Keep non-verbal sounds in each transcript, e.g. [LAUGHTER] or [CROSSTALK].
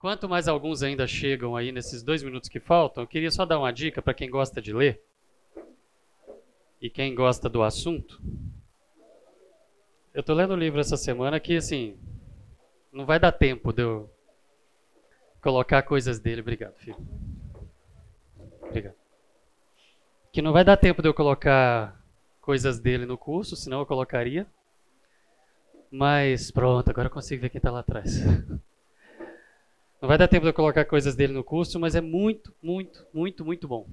Quanto mais alguns ainda chegam aí nesses dois minutos que faltam, eu queria só dar uma dica para quem gosta de ler e quem gosta do assunto. Eu estou lendo um livro essa semana que, assim, não vai dar tempo de eu colocar coisas dele. Obrigado, filho. Obrigado. Que não vai dar tempo de eu colocar coisas dele no curso, senão eu colocaria. Mas pronto, agora eu consigo ver quem está lá atrás. [LAUGHS] Não vai dar tempo de eu colocar coisas dele no curso, mas é muito, muito, muito, muito bom.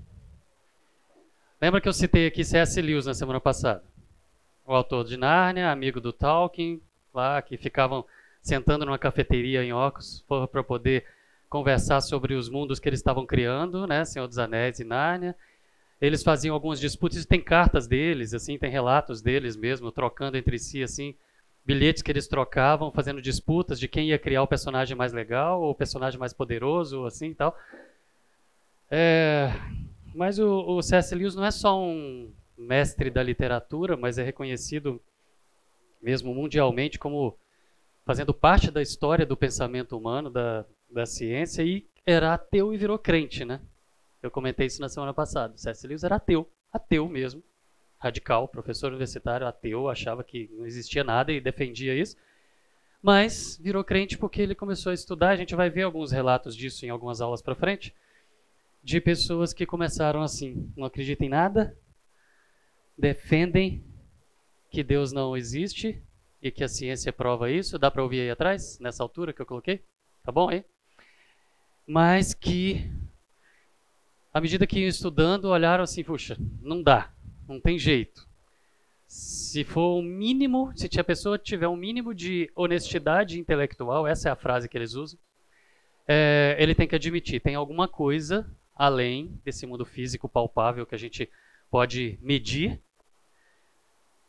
Lembra que eu citei aqui C.S. Lewis na semana passada? O autor de Nárnia, amigo do Tolkien, lá que ficavam sentando numa cafeteria em Oxford para poder conversar sobre os mundos que eles estavam criando, né, Senhor dos Anéis e Nárnia. Eles faziam algumas disputas, tem cartas deles, assim, tem relatos deles mesmo, trocando entre si assim bilhetes que eles trocavam, fazendo disputas de quem ia criar o personagem mais legal ou o personagem mais poderoso, assim e tal. É, mas o, o C.S. Lewis não é só um mestre da literatura, mas é reconhecido mesmo mundialmente como fazendo parte da história do pensamento humano, da, da ciência, e era ateu e virou crente, né? Eu comentei isso na semana passada. C.S. Lewis era ateu, ateu mesmo radical, professor universitário, ateu, achava que não existia nada e defendia isso. Mas virou crente porque ele começou a estudar. A gente vai ver alguns relatos disso em algumas aulas para frente, de pessoas que começaram assim: não acreditam em nada, defendem que Deus não existe e que a ciência prova isso. Dá para ouvir aí atrás, nessa altura que eu coloquei? Tá bom aí? Mas que, à medida que iam estudando, olharam assim: puxa, não dá não tem jeito. Se for o mínimo, se a pessoa tiver um mínimo de honestidade intelectual, essa é a frase que eles usam, é, ele tem que admitir, tem alguma coisa além desse mundo físico palpável que a gente pode medir,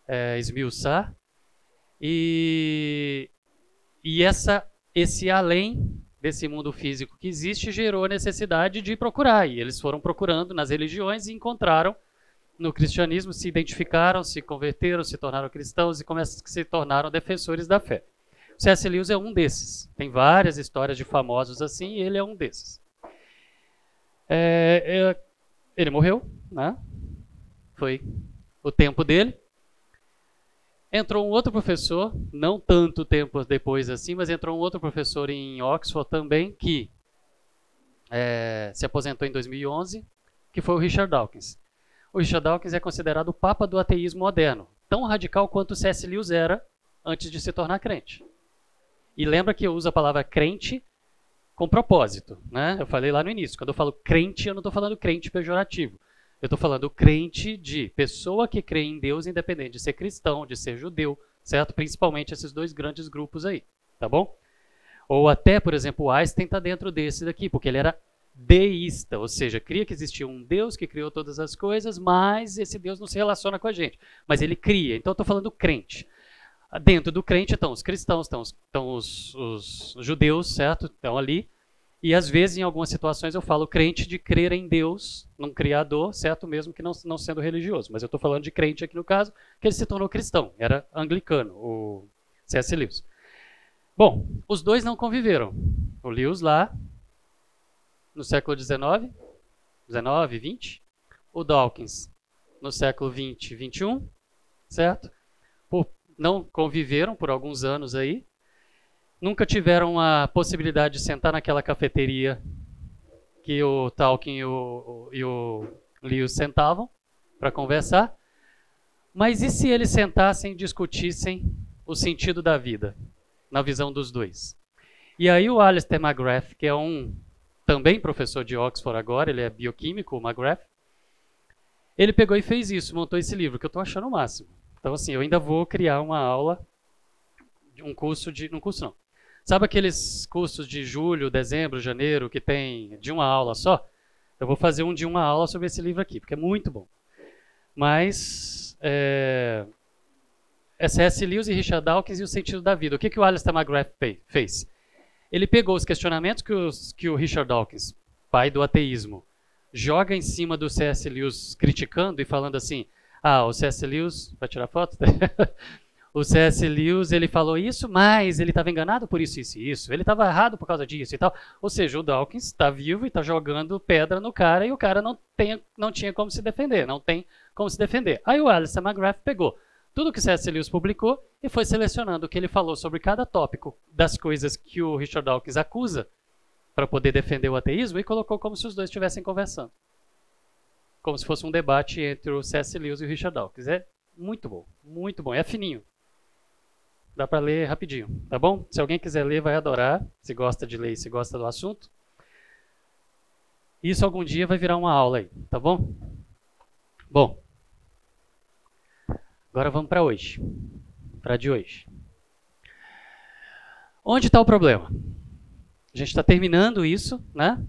é, esmiuçar, e, e essa, esse além desse mundo físico que existe gerou a necessidade de procurar, e eles foram procurando nas religiões e encontraram no cristianismo se identificaram, se converteram, se tornaram cristãos e se tornaram defensores da fé. C.S. Lewis é um desses. Tem várias histórias de famosos assim e ele é um desses. É, é, ele morreu, né? Foi o tempo dele. Entrou um outro professor, não tanto tempo depois assim, mas entrou um outro professor em Oxford também, que é, se aposentou em 2011, que foi o Richard Dawkins o Richard Dawkins é considerado o papa do ateísmo moderno, tão radical quanto C.S. Lewis era antes de se tornar crente. E lembra que eu uso a palavra crente com propósito, né? Eu falei lá no início, quando eu falo crente, eu não estou falando crente pejorativo. Eu estou falando crente de pessoa que crê em Deus, independente de ser cristão, de ser judeu, certo? Principalmente esses dois grandes grupos aí, tá bom? Ou até, por exemplo, o Einstein está dentro desse daqui, porque ele era deísta, ou seja, cria que existia um Deus que criou todas as coisas, mas esse Deus não se relaciona com a gente. Mas ele cria. Então estou falando crente. Dentro do crente estão os cristãos, estão os, estão os, os judeus, certo? Estão ali. E às vezes, em algumas situações, eu falo crente de crer em Deus, num Criador, certo? Mesmo que não, não sendo religioso. Mas eu estou falando de crente aqui no caso, que ele se tornou cristão. Era anglicano, o C.S. Lewis. Bom, os dois não conviveram. O Lewis lá no século XIX, 19, 20, o Dawkins no século 20, 21, certo? Por, não conviveram por alguns anos aí, nunca tiveram a possibilidade de sentar naquela cafeteria que o Tolkien e o, e o Lewis sentavam para conversar. Mas e se eles sentassem e discutissem o sentido da vida, na visão dos dois? E aí o Alistair McGrath, que é um também professor de Oxford agora, ele é bioquímico, o McGrath. Ele pegou e fez isso, montou esse livro, que eu estou achando o máximo. Então, assim, eu ainda vou criar uma aula, um curso de. Não curso não. Sabe aqueles cursos de julho, dezembro, janeiro, que tem de uma aula só? Eu vou fazer um de uma aula sobre esse livro aqui, porque é muito bom. Mas. É C.S. Lewis e Richard Dawkins e o sentido da vida. O que, que o Alistair McGrath fez? Ele pegou os questionamentos que, os, que o Richard Dawkins, pai do ateísmo, joga em cima do C.S. Lewis criticando e falando assim: ah, o C.S. Lewis, vai tirar foto? [LAUGHS] o C.S. Lewis ele falou isso, mas ele estava enganado por isso, isso e isso. Ele estava errado por causa disso e tal. Ou seja, o Dawkins está vivo e está jogando pedra no cara e o cara não, tem, não tinha como se defender, não tem como se defender. Aí o Alistair McGrath pegou tudo que C.S. Lewis publicou e foi selecionando o que ele falou sobre cada tópico das coisas que o Richard Dawkins acusa para poder defender o ateísmo e colocou como se os dois estivessem conversando. Como se fosse um debate entre o C.S. Lewis e o Richard Dawkins. É muito bom, muito bom. É fininho. Dá para ler rapidinho, tá bom? Se alguém quiser ler, vai adorar. Se gosta de ler e se gosta do assunto. Isso algum dia vai virar uma aula aí, tá bom? Bom. Agora vamos para hoje. Para de hoje. Onde está o problema? A gente está terminando isso, né?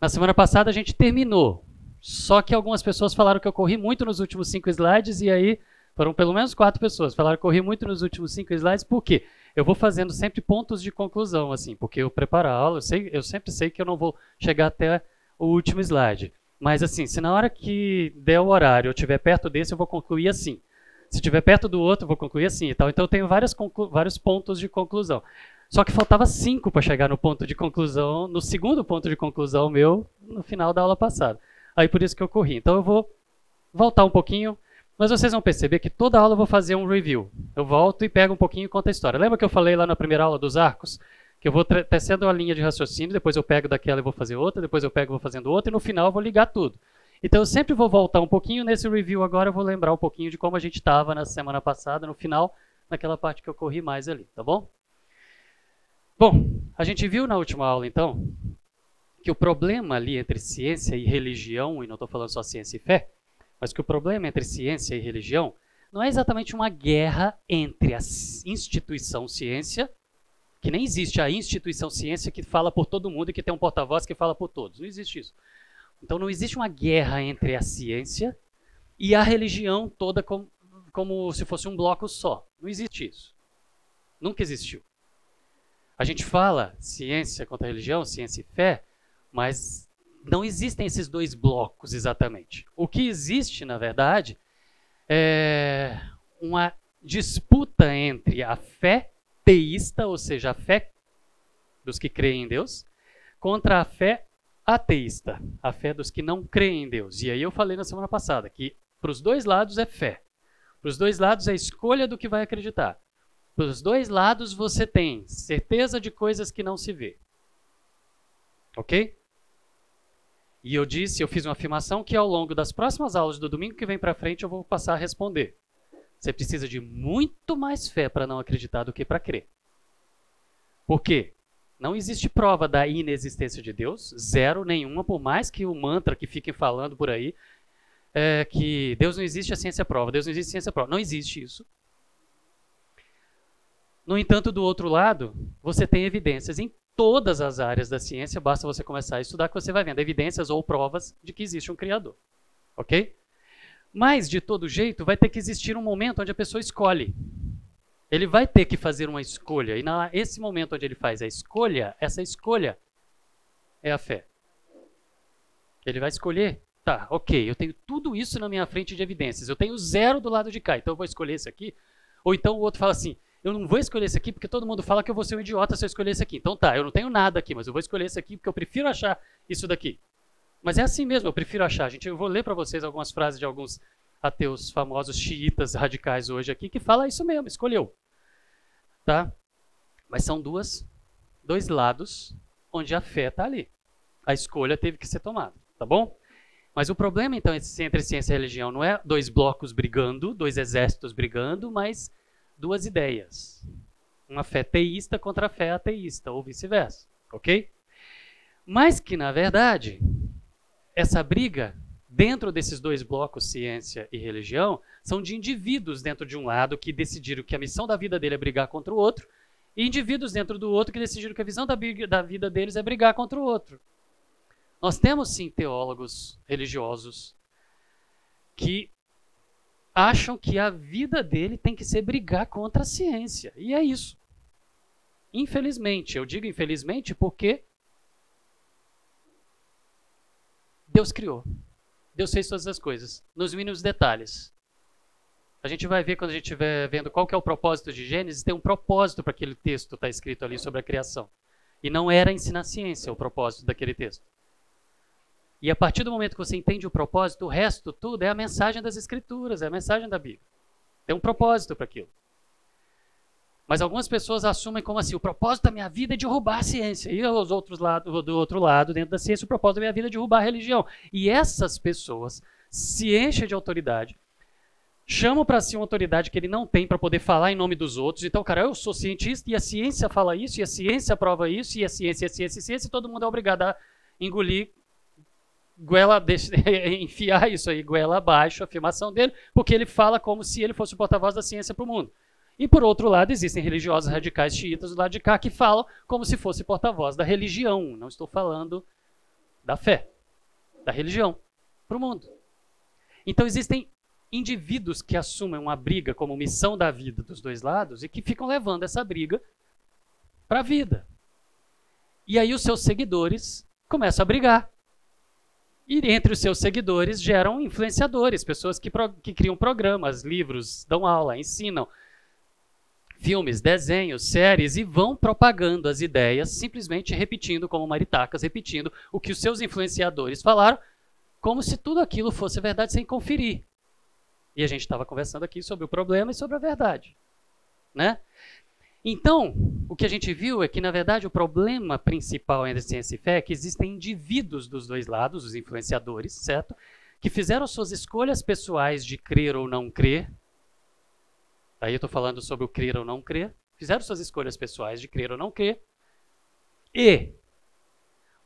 Na semana passada a gente terminou. Só que algumas pessoas falaram que eu corri muito nos últimos cinco slides e aí foram pelo menos quatro pessoas. Falaram que corri muito nos últimos cinco slides, por quê? Eu vou fazendo sempre pontos de conclusão, assim, porque eu preparo a aula, eu, sei, eu sempre sei que eu não vou chegar até o último slide. Mas assim, se na hora que der o horário eu estiver perto desse, eu vou concluir assim. Se estiver perto do outro, vou concluir assim e tal. Então eu tenho várias vários pontos de conclusão. Só que faltava cinco para chegar no ponto de conclusão, no segundo ponto de conclusão meu, no final da aula passada. Aí por isso que eu corri. Então eu vou voltar um pouquinho, mas vocês vão perceber que toda aula eu vou fazer um review. Eu volto e pego um pouquinho e conto a história. Lembra que eu falei lá na primeira aula dos arcos? Que eu vou tecendo uma linha de raciocínio, depois eu pego daquela e vou fazer outra, depois eu pego e vou fazendo outra, e no final eu vou ligar tudo. Então eu sempre vou voltar um pouquinho nesse review agora, eu vou lembrar um pouquinho de como a gente estava na semana passada, no final, naquela parte que eu corri mais ali, tá bom? Bom, a gente viu na última aula então que o problema ali entre ciência e religião, e não estou falando só ciência e fé, mas que o problema entre ciência e religião não é exatamente uma guerra entre a instituição ciência, que nem existe a instituição ciência que fala por todo mundo e que tem um porta-voz que fala por todos. Não existe isso. Então não existe uma guerra entre a ciência e a religião toda como, como se fosse um bloco só. Não existe isso. Nunca existiu. A gente fala ciência contra religião, ciência e fé, mas não existem esses dois blocos exatamente. O que existe, na verdade, é uma disputa entre a fé teísta, ou seja, a fé dos que creem em Deus, contra a fé ateísta, a fé dos que não creem em Deus. E aí eu falei na semana passada que para os dois lados é fé. Para os dois lados é escolha do que vai acreditar. Para os dois lados você tem certeza de coisas que não se vê. Ok? E eu disse, eu fiz uma afirmação que ao longo das próximas aulas do domingo que vem para frente eu vou passar a responder. Você precisa de muito mais fé para não acreditar do que para crer. Por quê? Não existe prova da inexistência de Deus, zero nenhuma, por mais que o mantra que fiquem falando por aí, é que Deus não existe, a ciência prova, Deus não existe, a ciência prova. Não existe isso. No entanto, do outro lado, você tem evidências em todas as áreas da ciência, basta você começar a estudar que você vai vendo evidências ou provas de que existe um Criador. Ok? Mas, de todo jeito, vai ter que existir um momento onde a pessoa escolhe. Ele vai ter que fazer uma escolha. E nesse momento onde ele faz a escolha, essa escolha é a fé. Ele vai escolher, tá, ok, eu tenho tudo isso na minha frente de evidências. Eu tenho zero do lado de cá, então eu vou escolher esse aqui. Ou então o outro fala assim, eu não vou escolher esse aqui porque todo mundo fala que eu vou ser um idiota se eu escolher esse aqui. Então tá, eu não tenho nada aqui, mas eu vou escolher esse aqui porque eu prefiro achar isso daqui. Mas é assim mesmo, eu prefiro achar. Gente, eu vou ler para vocês algumas frases de alguns ateus famosos xiitas radicais hoje aqui que fala isso mesmo, escolheu. Tá? Mas são duas dois lados onde a fé está ali. A escolha teve que ser tomada, tá bom? Mas o problema então entre ciência e religião não é dois blocos brigando, dois exércitos brigando, mas duas ideias. Uma fé teísta contra a fé ateísta, ou vice-versa, ok? Mas que, na verdade, essa briga dentro desses dois blocos, ciência e religião, são de indivíduos dentro de um lado que decidiram que a missão da vida dele é brigar contra o outro, e indivíduos dentro do outro que decidiram que a visão da, da vida deles é brigar contra o outro. Nós temos sim teólogos religiosos que acham que a vida dele tem que ser brigar contra a ciência. E é isso. Infelizmente, eu digo infelizmente porque Deus criou. Deus fez todas as coisas, nos mínimos detalhes. A gente vai ver quando a gente estiver vendo qual que é o propósito de Gênesis, tem um propósito para aquele texto que está escrito ali sobre a criação. E não era ensinar ciência o propósito daquele texto. E a partir do momento que você entende o propósito, o resto tudo é a mensagem das Escrituras, é a mensagem da Bíblia. Tem um propósito para aquilo. Mas algumas pessoas assumem como assim, o propósito da minha vida é derrubar a ciência. E os outros lado, do outro lado, dentro da ciência, o propósito da minha vida é derrubar a religião. E essas pessoas se enchem de autoridade, chamam para si uma autoridade que ele não tem para poder falar em nome dos outros. Então, cara, eu sou cientista e a ciência fala isso, e a ciência prova isso, e a ciência, a ciência, a ciência, e todo mundo é obrigado a engolir, [LAUGHS] enfiar isso aí, goela abaixo, a afirmação dele, porque ele fala como se ele fosse o porta-voz da ciência para o mundo. E por outro lado, existem religiosos radicais xiitas do lado de cá que falam como se fosse porta-voz da religião. Não estou falando da fé, da religião para o mundo. Então existem indivíduos que assumem uma briga como missão da vida dos dois lados e que ficam levando essa briga para a vida. E aí os seus seguidores começam a brigar. E entre os seus seguidores geram influenciadores, pessoas que, que criam programas, livros, dão aula, ensinam, filmes, desenhos, séries e vão propagando as ideias, simplesmente repetindo, como maritacas, repetindo o que os seus influenciadores falaram, como se tudo aquilo fosse verdade sem conferir. E a gente estava conversando aqui sobre o problema e sobre a verdade. Né? Então, o que a gente viu é que, na verdade, o problema principal entre ciência e fé é que existem indivíduos dos dois lados, os influenciadores, certo? Que fizeram suas escolhas pessoais de crer ou não crer, Aí eu estou falando sobre o crer ou não crer. Fizeram suas escolhas pessoais de crer ou não crer. E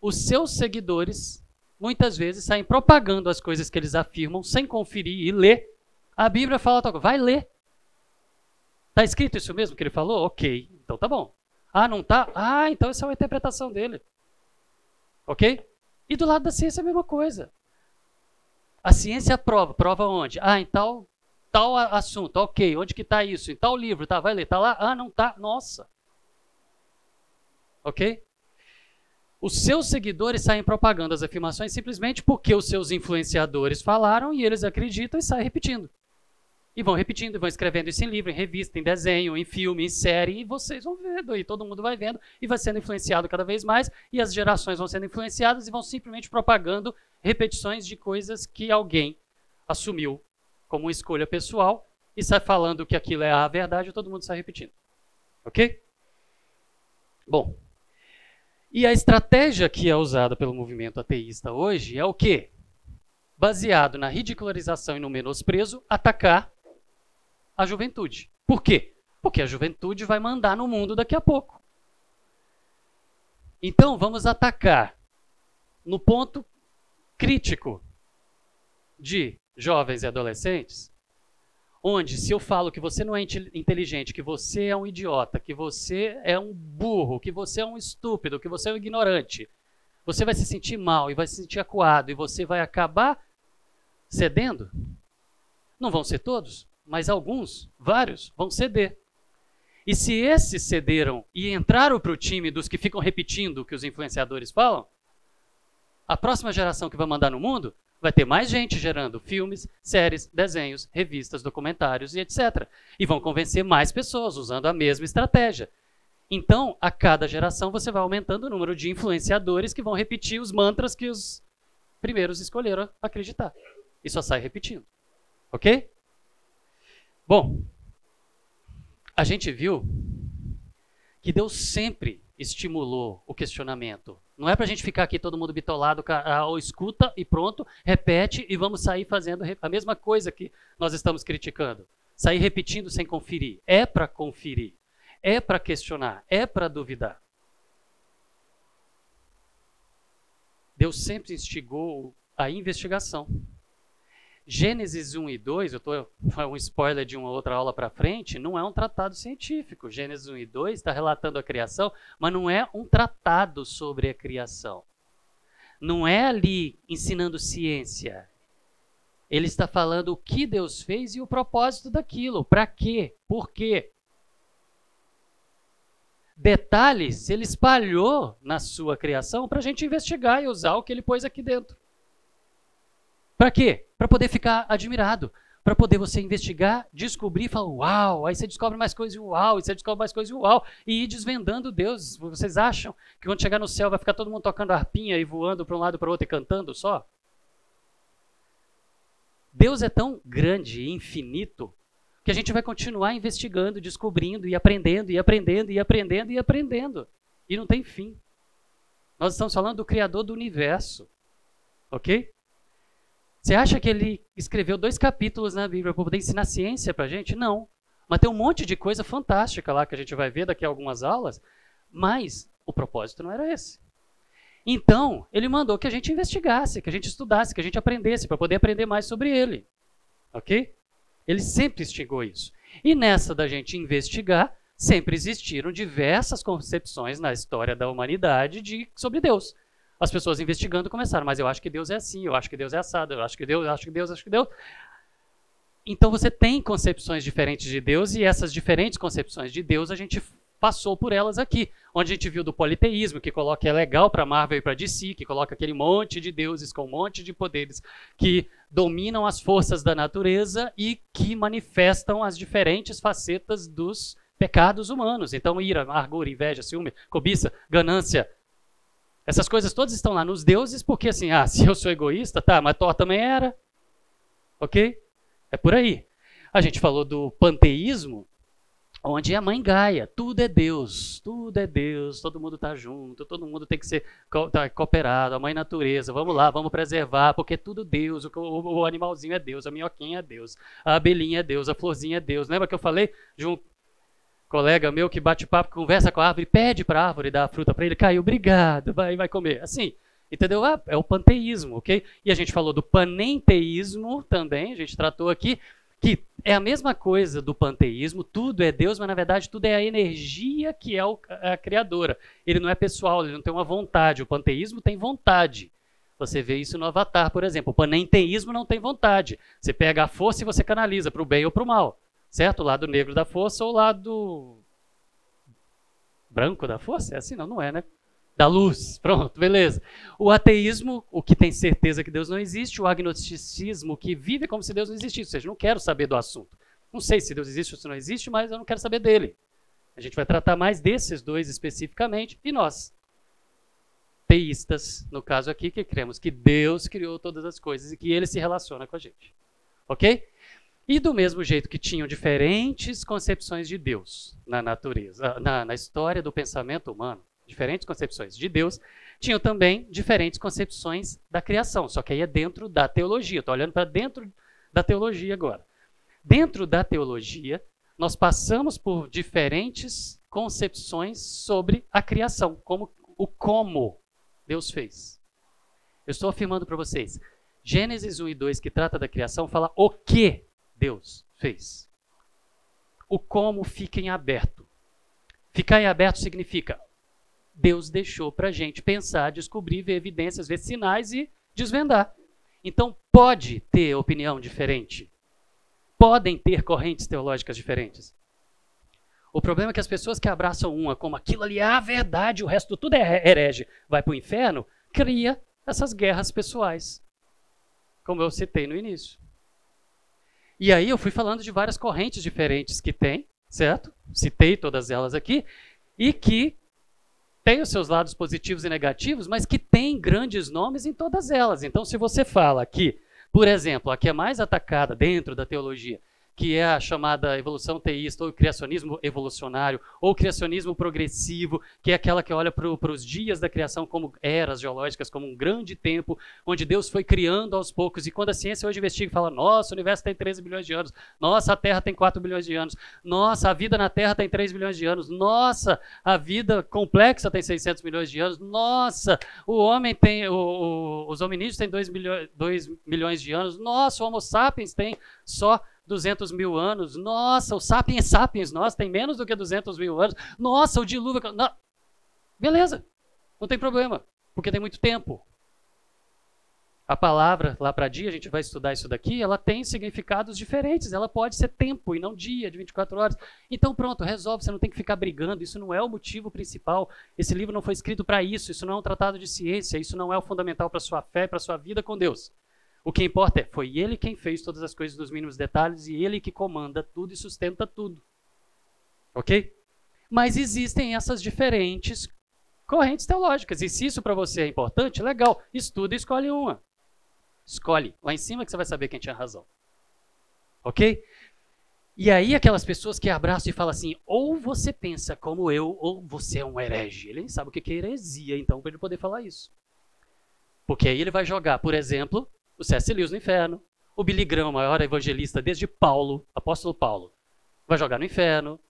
os seus seguidores muitas vezes saem propagando as coisas que eles afirmam sem conferir e ler. A Bíblia fala, vai ler. Está escrito isso mesmo que ele falou? Ok, então tá bom. Ah, não tá? Ah, então essa é uma interpretação dele. Ok? E do lado da ciência é a mesma coisa. A ciência prova. Prova onde? Ah, em tal tal assunto, ok, onde que está isso? Em tal livro, tá? Vai ler, tá lá? Ah, não tá, nossa. Ok? Os seus seguidores saem propagando as afirmações simplesmente porque os seus influenciadores falaram e eles acreditam e saem repetindo. E vão repetindo, e vão escrevendo isso em livro, em revista, em desenho, em filme, em série, e vocês vão vendo, e todo mundo vai vendo, e vai sendo influenciado cada vez mais, e as gerações vão sendo influenciadas e vão simplesmente propagando repetições de coisas que alguém assumiu como uma escolha pessoal e sai falando que aquilo é a verdade e todo mundo sai repetindo. Ok? Bom, e a estratégia que é usada pelo movimento ateísta hoje é o quê? Baseado na ridicularização e no menosprezo, atacar a juventude. Por quê? Porque a juventude vai mandar no mundo daqui a pouco. Então, vamos atacar no ponto crítico de jovens e adolescentes, onde se eu falo que você não é inteligente, que você é um idiota, que você é um burro, que você é um estúpido, que você é um ignorante, você vai se sentir mal e vai se sentir acuado e você vai acabar cedendo? Não vão ser todos, mas alguns, vários, vão ceder. E se esses cederam e entraram para o time dos que ficam repetindo o que os influenciadores falam, a próxima geração que vai mandar no mundo vai ter mais gente gerando filmes, séries, desenhos, revistas, documentários e etc. E vão convencer mais pessoas usando a mesma estratégia. Então, a cada geração você vai aumentando o número de influenciadores que vão repetir os mantras que os primeiros escolheram acreditar. E só sai repetindo. Ok? Bom, a gente viu que Deus sempre estimulou o questionamento. Não é para a gente ficar aqui todo mundo bitolado, ou escuta e pronto, repete e vamos sair fazendo a mesma coisa que nós estamos criticando. Sair repetindo sem conferir. É para conferir. É para questionar. É para duvidar. Deus sempre instigou a investigação. Gênesis 1 e 2, eu estou um spoiler de uma outra aula para frente, não é um tratado científico. Gênesis 1 e 2 está relatando a criação, mas não é um tratado sobre a criação. Não é ali ensinando ciência. Ele está falando o que Deus fez e o propósito daquilo. Para quê? Por quê? Detalhes ele espalhou na sua criação para a gente investigar e usar o que ele pôs aqui dentro. Para quê? Para poder ficar admirado. para poder você investigar, descobrir e falar, uau, aí você descobre mais coisas, uau, e você descobre mais coisas, uau, e ir desvendando Deus. Vocês acham que quando chegar no céu vai ficar todo mundo tocando arpinha e voando para um lado para o outro e cantando só? Deus é tão grande e infinito que a gente vai continuar investigando, descobrindo e aprendendo e aprendendo e aprendendo e aprendendo. E não tem fim. Nós estamos falando do Criador do universo. Ok? Você acha que ele escreveu dois capítulos na Bíblia para poder ensinar ciência para a gente? Não. Mas tem um monte de coisa fantástica lá que a gente vai ver daqui a algumas aulas, mas o propósito não era esse. Então, ele mandou que a gente investigasse, que a gente estudasse, que a gente aprendesse, para poder aprender mais sobre ele. Ok? Ele sempre instigou isso. E nessa da gente investigar, sempre existiram diversas concepções na história da humanidade de, sobre Deus. As pessoas investigando começaram, mas eu acho que Deus é assim, eu acho que Deus é assado, eu acho que Deus, eu acho que Deus, eu acho que Deus. Então você tem concepções diferentes de Deus e essas diferentes concepções de Deus a gente passou por elas aqui, onde a gente viu do politeísmo, que coloca é legal para Marvel e para DC, que coloca aquele monte de deuses com um monte de poderes que dominam as forças da natureza e que manifestam as diferentes facetas dos pecados humanos. Então, ira, amargura, inveja, ciúme, cobiça, ganância, essas coisas todas estão lá nos deuses, porque assim, ah, se eu sou egoísta, tá, mas Thor também era. Ok? É por aí. A gente falou do panteísmo, onde é a mãe Gaia, tudo é Deus, tudo é Deus, todo mundo está junto, todo mundo tem que ser tá, cooperado, a mãe natureza, vamos lá, vamos preservar, porque é tudo Deus, o, o, o, animalzinho é Deus, a minhoquinha é Deus, a abelhinha é Deus, a florzinha é Deus. Lembra que eu falei de colega meu que bate papo, conversa com a árvore, pede para a árvore dar a fruta para ele, caiu, obrigado, vai, vai comer. Assim, entendeu? Ah, é o panteísmo, ok? E a gente falou do panenteísmo também, a gente tratou aqui, que é a mesma coisa do panteísmo, tudo é Deus, mas na verdade tudo é a energia que é a criadora. Ele não é pessoal, ele não tem uma vontade. O panteísmo tem vontade. Você vê isso no Avatar, por exemplo. O panenteísmo não tem vontade. Você pega a força e você canaliza para o bem ou para o mal. Certo? O lado negro da força ou o lado branco da força? É assim? Não, não é, né? Da luz. Pronto, beleza. O ateísmo, o que tem certeza que Deus não existe, o agnosticismo, que vive como se Deus não existisse. Ou seja, não quero saber do assunto. Não sei se Deus existe ou se não existe, mas eu não quero saber dele. A gente vai tratar mais desses dois especificamente. E nós, teístas, no caso aqui, que cremos que Deus criou todas as coisas e que ele se relaciona com a gente. Ok? E do mesmo jeito que tinham diferentes concepções de Deus na natureza, na, na história do pensamento humano, diferentes concepções de Deus, tinham também diferentes concepções da criação, só que aí é dentro da teologia. Estou olhando para dentro da teologia agora. Dentro da teologia, nós passamos por diferentes concepções sobre a criação, como o como Deus fez. Eu estou afirmando para vocês, Gênesis 1 e 2, que trata da criação, fala o que Deus fez. O como fica em aberto. Ficar em aberto significa Deus deixou para a gente pensar, descobrir, ver evidências, ver sinais e desvendar. Então pode ter opinião diferente. Podem ter correntes teológicas diferentes. O problema é que as pessoas que abraçam uma como aquilo ali é a verdade, o resto tudo é herege, vai para o inferno, cria essas guerras pessoais, como eu citei no início. E aí eu fui falando de várias correntes diferentes que tem, certo? Citei todas elas aqui, e que tem os seus lados positivos e negativos, mas que tem grandes nomes em todas elas. Então, se você fala que, por exemplo, a que é mais atacada dentro da teologia que é a chamada evolução teísta, ou criacionismo evolucionário, ou criacionismo progressivo, que é aquela que olha para os dias da criação como eras geológicas, como um grande tempo, onde Deus foi criando aos poucos. E quando a ciência hoje investiga e fala, nossa, o universo tem 13 bilhões de anos, nossa, a Terra tem 4 bilhões de anos, nossa, a vida na Terra tem 3 bilhões de anos, nossa, a vida complexa tem 600 milhões de anos, nossa, o homem tem, o, o, os hominídeos têm 2 milhões, 2 milhões de anos, nossa, o Homo sapiens tem só 200 mil anos. Nossa, o Sapiens Sapiens, nossa, tem menos do que 200 mil anos. Nossa, o dilúvio. Não. Beleza, não tem problema, porque tem muito tempo. A palavra lá para dia, a gente vai estudar isso daqui, ela tem significados diferentes. Ela pode ser tempo e não dia de 24 horas. Então pronto, resolve, você não tem que ficar brigando. Isso não é o motivo principal. Esse livro não foi escrito para isso. Isso não é um tratado de ciência. Isso não é o fundamental para sua fé, para sua vida com Deus. O que importa é, foi ele quem fez todas as coisas nos mínimos detalhes e ele que comanda tudo e sustenta tudo. Ok? Mas existem essas diferentes correntes teológicas. E se isso para você é importante, legal. Estuda e escolhe uma. Escolhe. Lá em cima que você vai saber quem tinha razão. Ok? E aí aquelas pessoas que abraçam e falam assim, ou você pensa como eu, ou você é um herege. Ele nem sabe o que é heresia, então, para ele poder falar isso. Porque aí ele vai jogar, por exemplo, o C.S. Lewis no inferno, o Billy Graham, maior evangelista desde Paulo, apóstolo Paulo, vai jogar no inferno,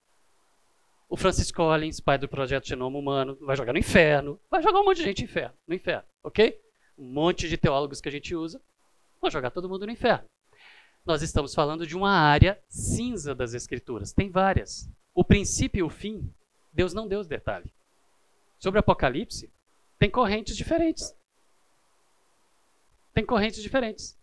o Francis Collins, pai do projeto Genoma Humano, vai jogar no inferno, vai jogar um monte de gente no inferno, no inferno, ok? Um monte de teólogos que a gente usa, vão jogar todo mundo no inferno nós estamos falando de uma área cinza das Escrituras. Tem várias. O princípio e o fim, Deus não deu os detalhes. Sobre Apocalipse, tem correntes diferentes. Tem correntes diferentes.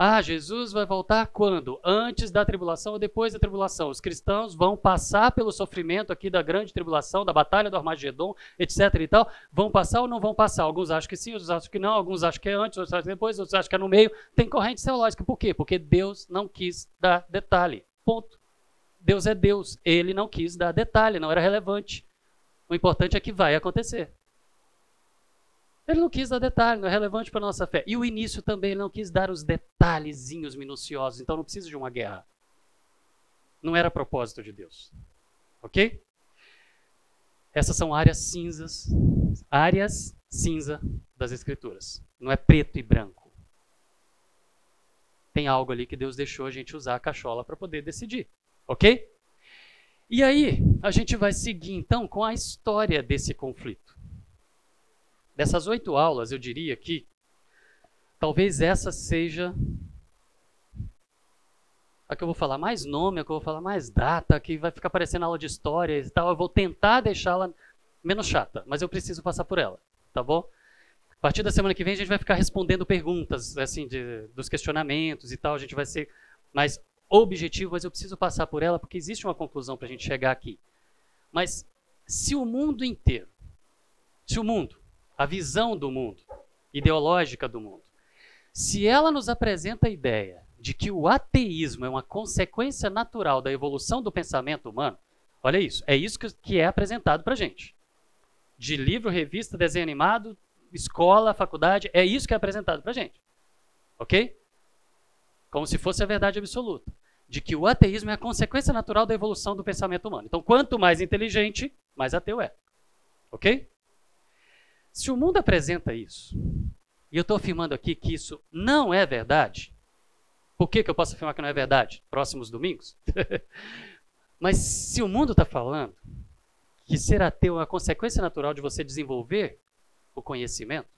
Ah, Jesus vai voltar quando? Antes da tribulação ou depois da tribulação? Os cristãos vão passar pelo sofrimento aqui da grande tribulação, da batalha do Armagedon, etc e tal. Vão passar ou não vão passar? Alguns acham que sim, outros acham que não, alguns acham que é antes, outros acham que é depois, outros acham que é no meio. Tem corrente teológica. Por quê? Porque Deus não quis dar detalhe. Ponto. Deus é Deus. Ele não quis dar detalhe, não era relevante. O importante é que vai acontecer. Ele não quis dar detalhe, não é relevante para a nossa fé. E o início também, ele não quis dar os detalhezinhos minuciosos, então não precisa de uma guerra. Não era propósito de Deus. Ok? Essas são áreas cinzas, áreas cinza das Escrituras. Não é preto e branco. Tem algo ali que Deus deixou a gente usar a cachola para poder decidir. Ok? E aí, a gente vai seguir então com a história desse conflito. Dessas oito aulas, eu diria que talvez essa seja a que eu vou falar mais nome, a que eu vou falar mais data, que vai ficar parecendo aula de história e tal. Eu vou tentar deixá-la menos chata, mas eu preciso passar por ela, tá bom? A partir da semana que vem a gente vai ficar respondendo perguntas, assim, de, dos questionamentos e tal. A gente vai ser mais objetivo, mas eu preciso passar por ela porque existe uma conclusão para a gente chegar aqui. Mas se o mundo inteiro, se o mundo a visão do mundo, ideológica do mundo. Se ela nos apresenta a ideia de que o ateísmo é uma consequência natural da evolução do pensamento humano, olha isso, é isso que é apresentado para gente. De livro, revista, desenho animado, escola, faculdade, é isso que é apresentado para gente. Ok? Como se fosse a verdade absoluta. De que o ateísmo é a consequência natural da evolução do pensamento humano. Então, quanto mais inteligente, mais ateu é. Ok? Se o mundo apresenta isso, e eu estou afirmando aqui que isso não é verdade, por que, que eu posso afirmar que não é verdade? Próximos domingos? [LAUGHS] Mas se o mundo está falando que ser ateu é uma consequência natural de você desenvolver o conhecimento,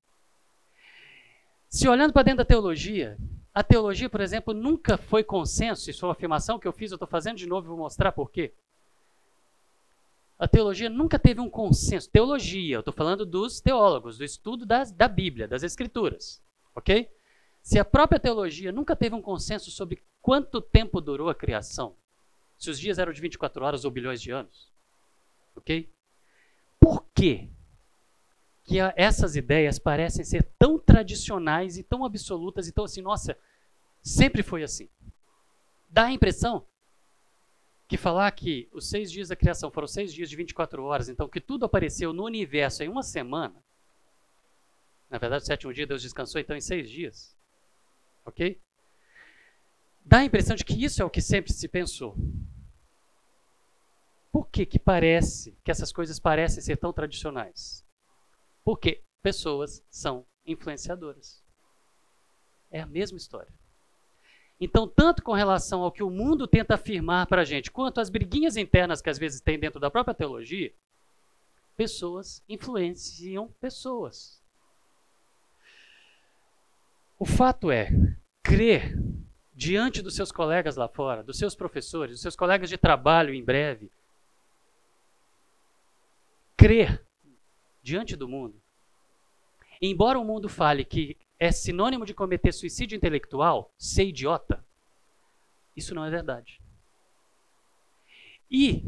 se olhando para dentro da teologia, a teologia, por exemplo, nunca foi consenso, isso é uma afirmação que eu fiz, eu estou fazendo de novo e vou mostrar por quê. A teologia nunca teve um consenso. Teologia, eu estou falando dos teólogos, do estudo das, da Bíblia, das Escrituras. Ok? Se a própria teologia nunca teve um consenso sobre quanto tempo durou a criação, se os dias eram de 24 horas ou bilhões de anos, ok? Por quê que essas ideias parecem ser tão tradicionais e tão absolutas e tão assim, nossa, sempre foi assim? Dá a impressão que falar que os seis dias da criação foram seis dias de 24 horas, então que tudo apareceu no universo em uma semana, na verdade, o sétimo dia Deus descansou, então em seis dias. Ok? Dá a impressão de que isso é o que sempre se pensou. Por que, que parece, que essas coisas parecem ser tão tradicionais? Porque pessoas são influenciadoras. É a mesma história. Então, tanto com relação ao que o mundo tenta afirmar para a gente, quanto às briguinhas internas que às vezes tem dentro da própria teologia, pessoas influenciam pessoas. O fato é, crer diante dos seus colegas lá fora, dos seus professores, dos seus colegas de trabalho em breve, crer diante do mundo, embora o mundo fale que é sinônimo de cometer suicídio intelectual, ser idiota, isso não é verdade. E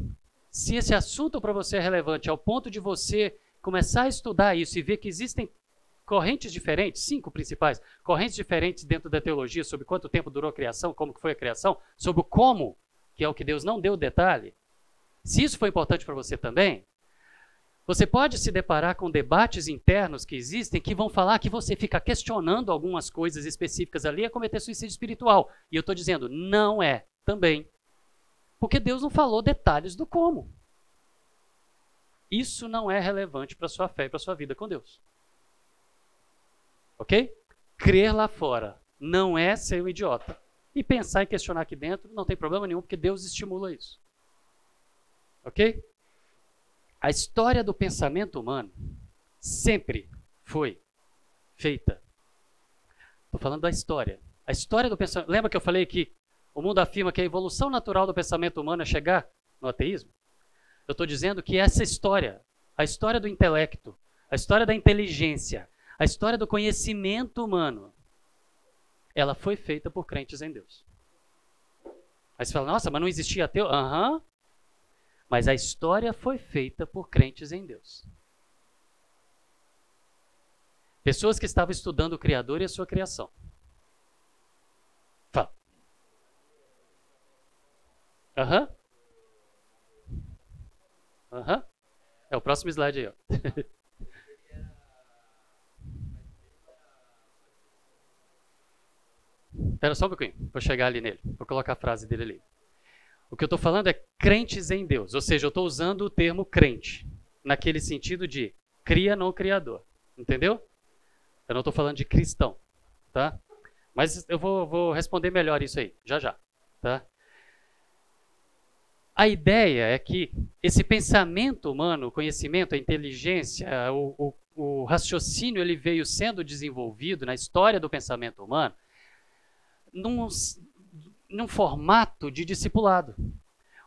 se esse assunto para você é relevante ao ponto de você começar a estudar isso e ver que existem correntes diferentes, cinco principais, correntes diferentes dentro da teologia sobre quanto tempo durou a criação, como que foi a criação, sobre o como, que é o que Deus não deu detalhe. Se isso foi importante para você também, você pode se deparar com debates internos que existem que vão falar que você fica questionando algumas coisas específicas ali é cometer suicídio espiritual. E eu estou dizendo, não é também. Porque Deus não falou detalhes do como. Isso não é relevante para sua fé e para sua vida com Deus. Ok? Crer lá fora não é ser um idiota. E pensar e questionar aqui dentro não tem problema nenhum, porque Deus estimula isso. Ok? A história do pensamento humano sempre foi feita. Estou falando da história. A história do pensamento. Lembra que eu falei que o mundo afirma que a evolução natural do pensamento humano é chegar no ateísmo? Eu estou dizendo que essa história, a história do intelecto, a história da inteligência, a história do conhecimento humano, ela foi feita por crentes em Deus. Aí você fala, nossa, mas não existia ateu? Aham, uhum, mas a história foi feita por crentes em Deus. Pessoas que estavam estudando o Criador e a sua criação. Fala. Aham. Uhum. Aham. Uhum. É o próximo slide aí, ó. [LAUGHS] Espera só um pouquinho, vou chegar ali nele. Vou colocar a frase dele ali. O que eu estou falando é crentes em Deus, ou seja, eu estou usando o termo crente, naquele sentido de cria, não criador. Entendeu? Eu não estou falando de cristão, tá? Mas eu vou, vou, responder melhor isso aí, já já, tá? A ideia é que esse pensamento humano, o conhecimento, a inteligência, o, o, o raciocínio, ele veio sendo desenvolvido na história do pensamento humano num, num formato de discipulado,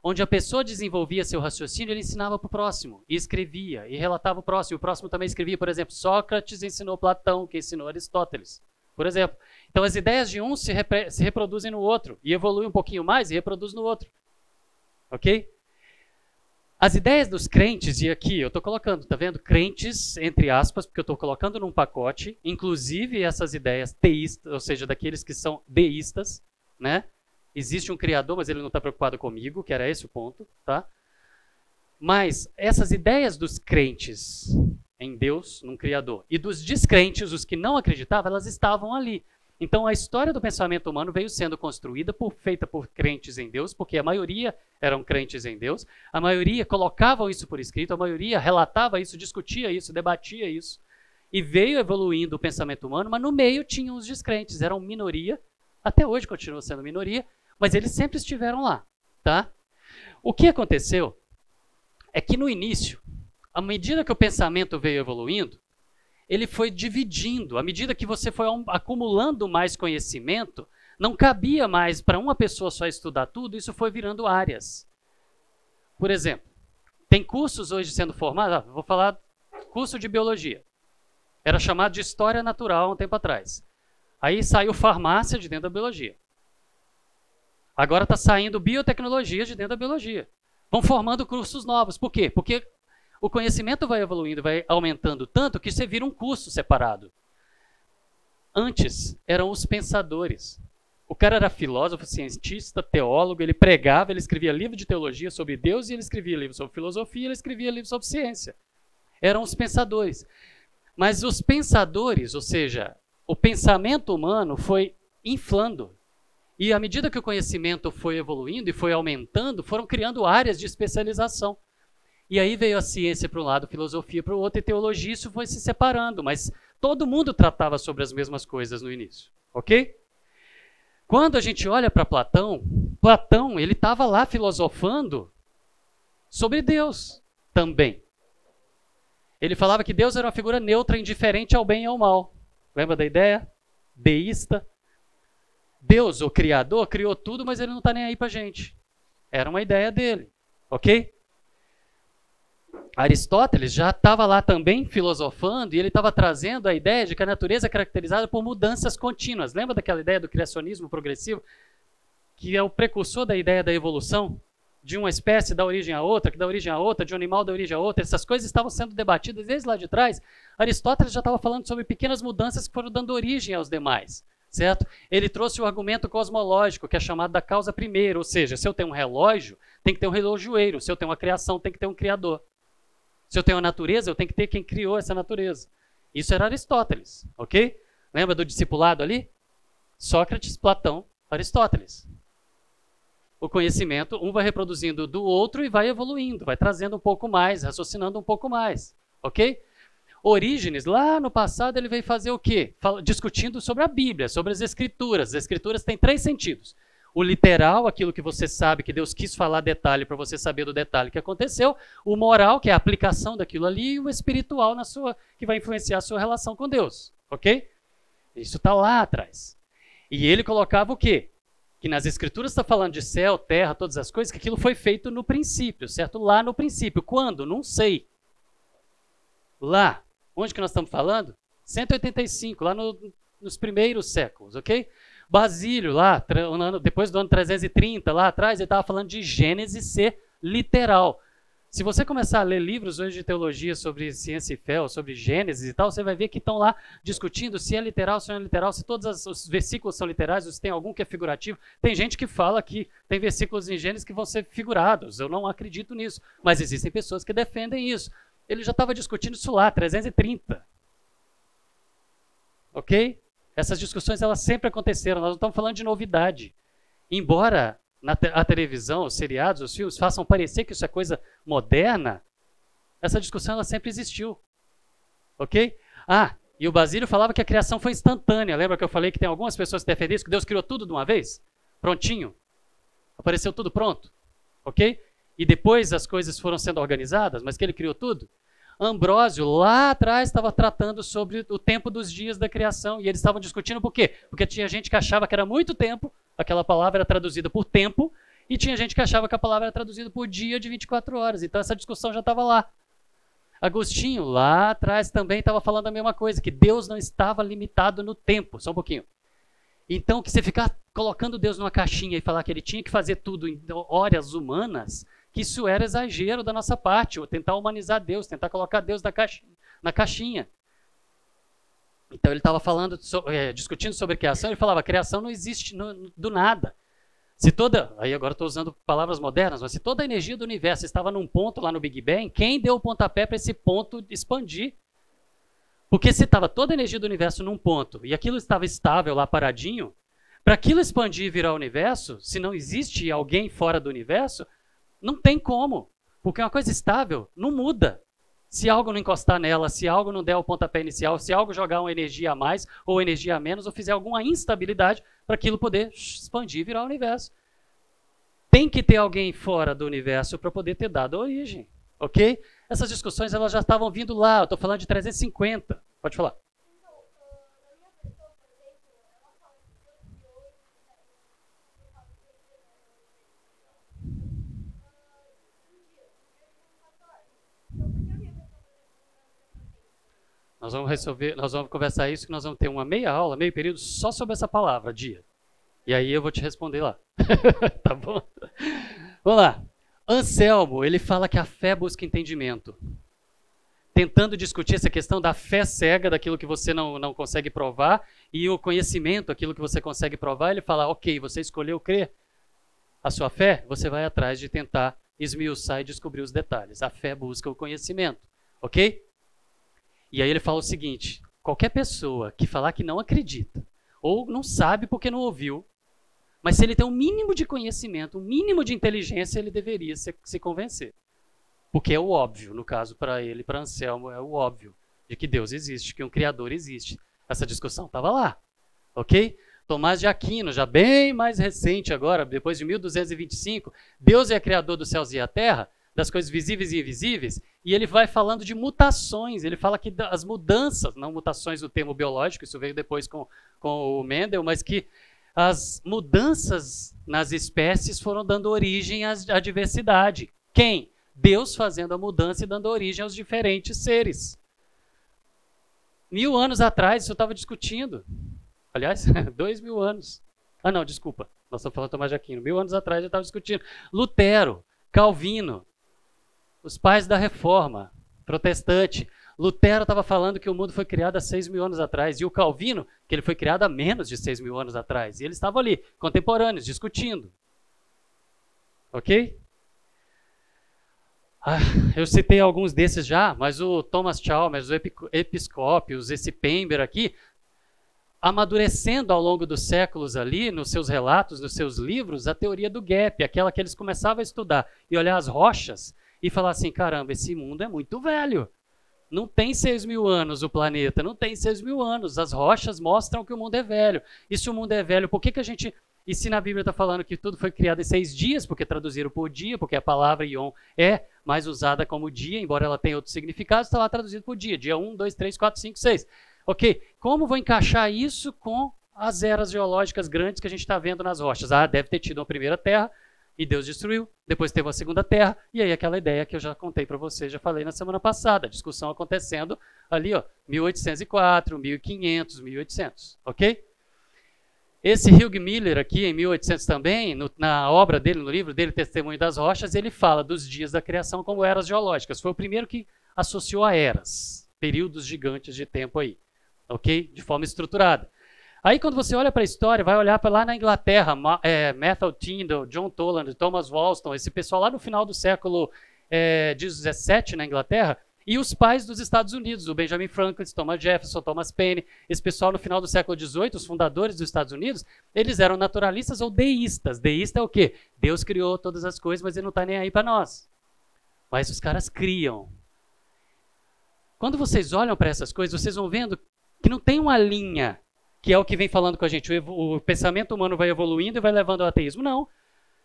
onde a pessoa desenvolvia seu raciocínio, ele ensinava para o próximo, e escrevia, e relatava o próximo, o próximo também escrevia, por exemplo, Sócrates ensinou Platão, que ensinou Aristóteles, por exemplo. Então as ideias de um se, se reproduzem no outro, e evoluem um pouquinho mais e reproduz no outro. Ok? As ideias dos crentes, e aqui eu estou colocando, tá vendo? Crentes, entre aspas, porque eu estou colocando num pacote, inclusive essas ideias teístas, ou seja, daqueles que são deístas, né? Existe um criador, mas ele não está preocupado comigo, que era esse o ponto, tá? Mas essas ideias dos crentes em Deus, num criador, e dos descrentes, os que não acreditavam, elas estavam ali. Então a história do pensamento humano veio sendo construída por, feita por crentes em Deus, porque a maioria eram crentes em Deus, a maioria colocavam isso por escrito, a maioria relatava isso, discutia isso, debatia isso. E veio evoluindo o pensamento humano, mas no meio tinham os descrentes, eram minoria, até hoje continuam sendo minoria, mas eles sempre estiveram lá, tá? O que aconteceu é que no início, à medida que o pensamento veio evoluindo, ele foi dividindo. À medida que você foi acumulando mais conhecimento, não cabia mais para uma pessoa só estudar tudo, isso foi virando áreas. Por exemplo, tem cursos hoje sendo formados, ah, vou falar curso de biologia. Era chamado de história natural há um tempo atrás. Aí saiu farmácia de dentro da biologia. Agora está saindo biotecnologia de dentro da biologia. Vão formando cursos novos. Por quê? Porque o conhecimento vai evoluindo, vai aumentando tanto que você vira um curso separado. Antes eram os pensadores. O cara era filósofo, cientista, teólogo, ele pregava, ele escrevia livro de teologia sobre Deus e ele escrevia livro sobre filosofia, ele escrevia livro sobre ciência. Eram os pensadores. Mas os pensadores, ou seja, o pensamento humano foi inflando. E à medida que o conhecimento foi evoluindo e foi aumentando, foram criando áreas de especialização. E aí veio a ciência para um lado, filosofia para o outro, e teologia, isso foi se separando, mas todo mundo tratava sobre as mesmas coisas no início, ok? Quando a gente olha para Platão, Platão ele estava lá filosofando sobre Deus também. Ele falava que Deus era uma figura neutra, indiferente ao bem e ao mal. Lembra da ideia? Deísta. Deus, o Criador, criou tudo, mas ele não está nem aí para gente. Era uma ideia dele, ok? Aristóteles já estava lá também filosofando e ele estava trazendo a ideia de que a natureza é caracterizada por mudanças contínuas. Lembra daquela ideia do criacionismo progressivo, que é o precursor da ideia da evolução de uma espécie dá origem a outra, que dá origem a outra, de um animal dá origem a outra, essas coisas estavam sendo debatidas desde lá de trás. Aristóteles já estava falando sobre pequenas mudanças que foram dando origem aos demais, certo? Ele trouxe o argumento cosmológico, que é chamado da causa primeira, ou seja, se eu tenho um relógio, tem que ter um relojoeiro, se eu tenho uma criação, tem que ter um criador. Se eu tenho a natureza, eu tenho que ter quem criou essa natureza. Isso era Aristóteles, ok? Lembra do discipulado ali? Sócrates, Platão, Aristóteles o conhecimento, um vai reproduzindo do outro e vai evoluindo, vai trazendo um pouco mais, raciocinando um pouco mais, ok? Orígenes, lá no passado, ele veio fazer o quê? Fala, discutindo sobre a Bíblia, sobre as Escrituras. As Escrituras têm três sentidos. O literal, aquilo que você sabe, que Deus quis falar detalhe para você saber do detalhe que aconteceu. O moral, que é a aplicação daquilo ali. E o espiritual, na sua, que vai influenciar a sua relação com Deus, ok? Isso está lá atrás. E ele colocava o quê? que nas escrituras está falando de céu, terra, todas as coisas, que aquilo foi feito no princípio, certo? Lá no princípio. Quando? Não sei. Lá. Onde que nós estamos falando? 185, lá no, nos primeiros séculos, ok? Basílio, lá, depois do ano 330, lá atrás, ele estava falando de Gênesis ser literal. Se você começar a ler livros hoje de teologia sobre ciência e fé, ou sobre Gênesis e tal, você vai ver que estão lá discutindo se é literal, se não é literal, se todos os versículos são literais, ou se tem algum que é figurativo. Tem gente que fala que tem versículos em Gênesis que vão ser figurados. Eu não acredito nisso. Mas existem pessoas que defendem isso. Ele já estava discutindo isso lá, 330. Ok? Essas discussões elas sempre aconteceram, nós não estamos falando de novidade. Embora te a televisão, os seriados, os filmes, façam parecer que isso é coisa moderna, essa discussão ela sempre existiu. Ok? Ah, e o Basílio falava que a criação foi instantânea. Lembra que eu falei que tem algumas pessoas que defendem isso, que Deus criou tudo de uma vez? Prontinho. Apareceu tudo pronto. Ok? E depois as coisas foram sendo organizadas, mas que ele criou tudo? Ambrósio, lá atrás, estava tratando sobre o tempo dos dias da criação. E eles estavam discutindo por quê? Porque tinha gente que achava que era muito tempo aquela palavra era traduzida por tempo, e tinha gente que achava que a palavra era traduzida por dia de 24 horas. Então essa discussão já estava lá. Agostinho, lá atrás, também estava falando a mesma coisa, que Deus não estava limitado no tempo. Só um pouquinho. Então, que você ficar colocando Deus numa caixinha e falar que ele tinha que fazer tudo em horas humanas, que isso era exagero da nossa parte, ou tentar humanizar Deus, tentar colocar Deus na caixinha. Na caixinha. Então ele estava falando, é, discutindo sobre criação, ele falava, criação não existe no, do nada. Se toda, aí agora estou usando palavras modernas, mas se toda a energia do universo estava num ponto lá no Big Bang, quem deu o pontapé para esse ponto expandir? Porque se estava toda a energia do universo num ponto e aquilo estava estável lá paradinho, para aquilo expandir e virar o universo, se não existe alguém fora do universo, não tem como. Porque uma coisa estável não muda. Se algo não encostar nela, se algo não der o pontapé inicial, se algo jogar uma energia a mais ou energia a menos, ou fizer alguma instabilidade para aquilo poder expandir e virar o universo. Tem que ter alguém fora do universo para poder ter dado origem, ok? Essas discussões elas já estavam vindo lá, eu estou falando de 350. Pode falar. Nós vamos resolver, nós vamos conversar isso, que nós vamos ter uma meia aula, meio período só sobre essa palavra, dia. E aí eu vou te responder lá. [LAUGHS] tá bom? Vamos lá. Anselmo, ele fala que a fé busca entendimento. Tentando discutir essa questão da fé cega, daquilo que você não, não consegue provar, e o conhecimento, aquilo que você consegue provar, ele fala, ok, você escolheu crer a sua fé, você vai atrás de tentar esmiuçar e descobrir os detalhes. A fé busca o conhecimento, ok? E aí ele fala o seguinte: qualquer pessoa que falar que não acredita, ou não sabe porque não ouviu, mas se ele tem um mínimo de conhecimento, um mínimo de inteligência, ele deveria se, se convencer. Porque é o óbvio, no caso para ele, para Anselmo, é o óbvio de que Deus existe, que um Criador existe. Essa discussão estava lá, ok? Tomás de Aquino, já bem mais recente agora, depois de 1225, Deus é criador dos céus e a terra, das coisas visíveis e invisíveis, e ele vai falando de mutações. Ele fala que as mudanças, não mutações do termo biológico, isso veio depois com, com o Mendel, mas que as mudanças nas espécies foram dando origem à, à diversidade. Quem? Deus fazendo a mudança e dando origem aos diferentes seres. Mil anos atrás, isso eu estava discutindo. Aliás, [LAUGHS] dois mil anos. Ah, não, desculpa. Nós estamos falando de Tomás de Aquino. Mil anos atrás eu estava discutindo. Lutero Calvino, os pais da reforma protestante. Lutero estava falando que o mundo foi criado há seis mil anos atrás, e o Calvino, que ele foi criado há menos de seis mil anos atrás. E eles estavam ali, contemporâneos, discutindo. Ok? Ah, eu citei alguns desses já, mas o Thomas Chalmers, o Episcópios, esse Pember aqui, amadurecendo ao longo dos séculos ali, nos seus relatos, nos seus livros, a teoria do gap, aquela que eles começavam a estudar e olhar as rochas e falar assim: caramba, esse mundo é muito velho. Não tem seis mil anos o planeta, não tem seis mil anos. As rochas mostram que o mundo é velho. E se o mundo é velho, por que, que a gente. E se na Bíblia está falando que tudo foi criado em seis dias, porque traduziram por dia, porque a palavra Yom é mais usada como dia, embora ela tenha outro significado, está lá traduzido por dia. Dia 1, 2, 3, 4, 5, 6. Ok, como vou encaixar isso com as eras geológicas grandes que a gente está vendo nas rochas? Ah, deve ter tido uma primeira terra, e Deus destruiu, depois teve a segunda terra, e aí aquela ideia que eu já contei para você, já falei na semana passada, discussão acontecendo ali, ó, 1804, 1500, 1800, ok? Esse Hugh Miller aqui, em 1800 também, no, na obra dele, no livro dele, Testemunho das Rochas, ele fala dos dias da criação como eras geológicas. Foi o primeiro que associou a eras, períodos gigantes de tempo aí, ok? De forma estruturada. Aí quando você olha para a história, vai olhar para lá na Inglaterra, é, Matthew Tyndall, John Toland, Thomas Wollaston, esse pessoal lá no final do século é, 17 na Inglaterra, e os pais dos Estados Unidos, o Benjamin Franklin, Thomas Jefferson, Thomas Paine, esse pessoal no final do século XVIII, os fundadores dos Estados Unidos, eles eram naturalistas ou deístas. Deísta é o quê? Deus criou todas as coisas, mas ele não está nem aí para nós. Mas os caras criam. Quando vocês olham para essas coisas, vocês vão vendo que não tem uma linha que é o que vem falando com a gente. O, o pensamento humano vai evoluindo e vai levando ao ateísmo. Não.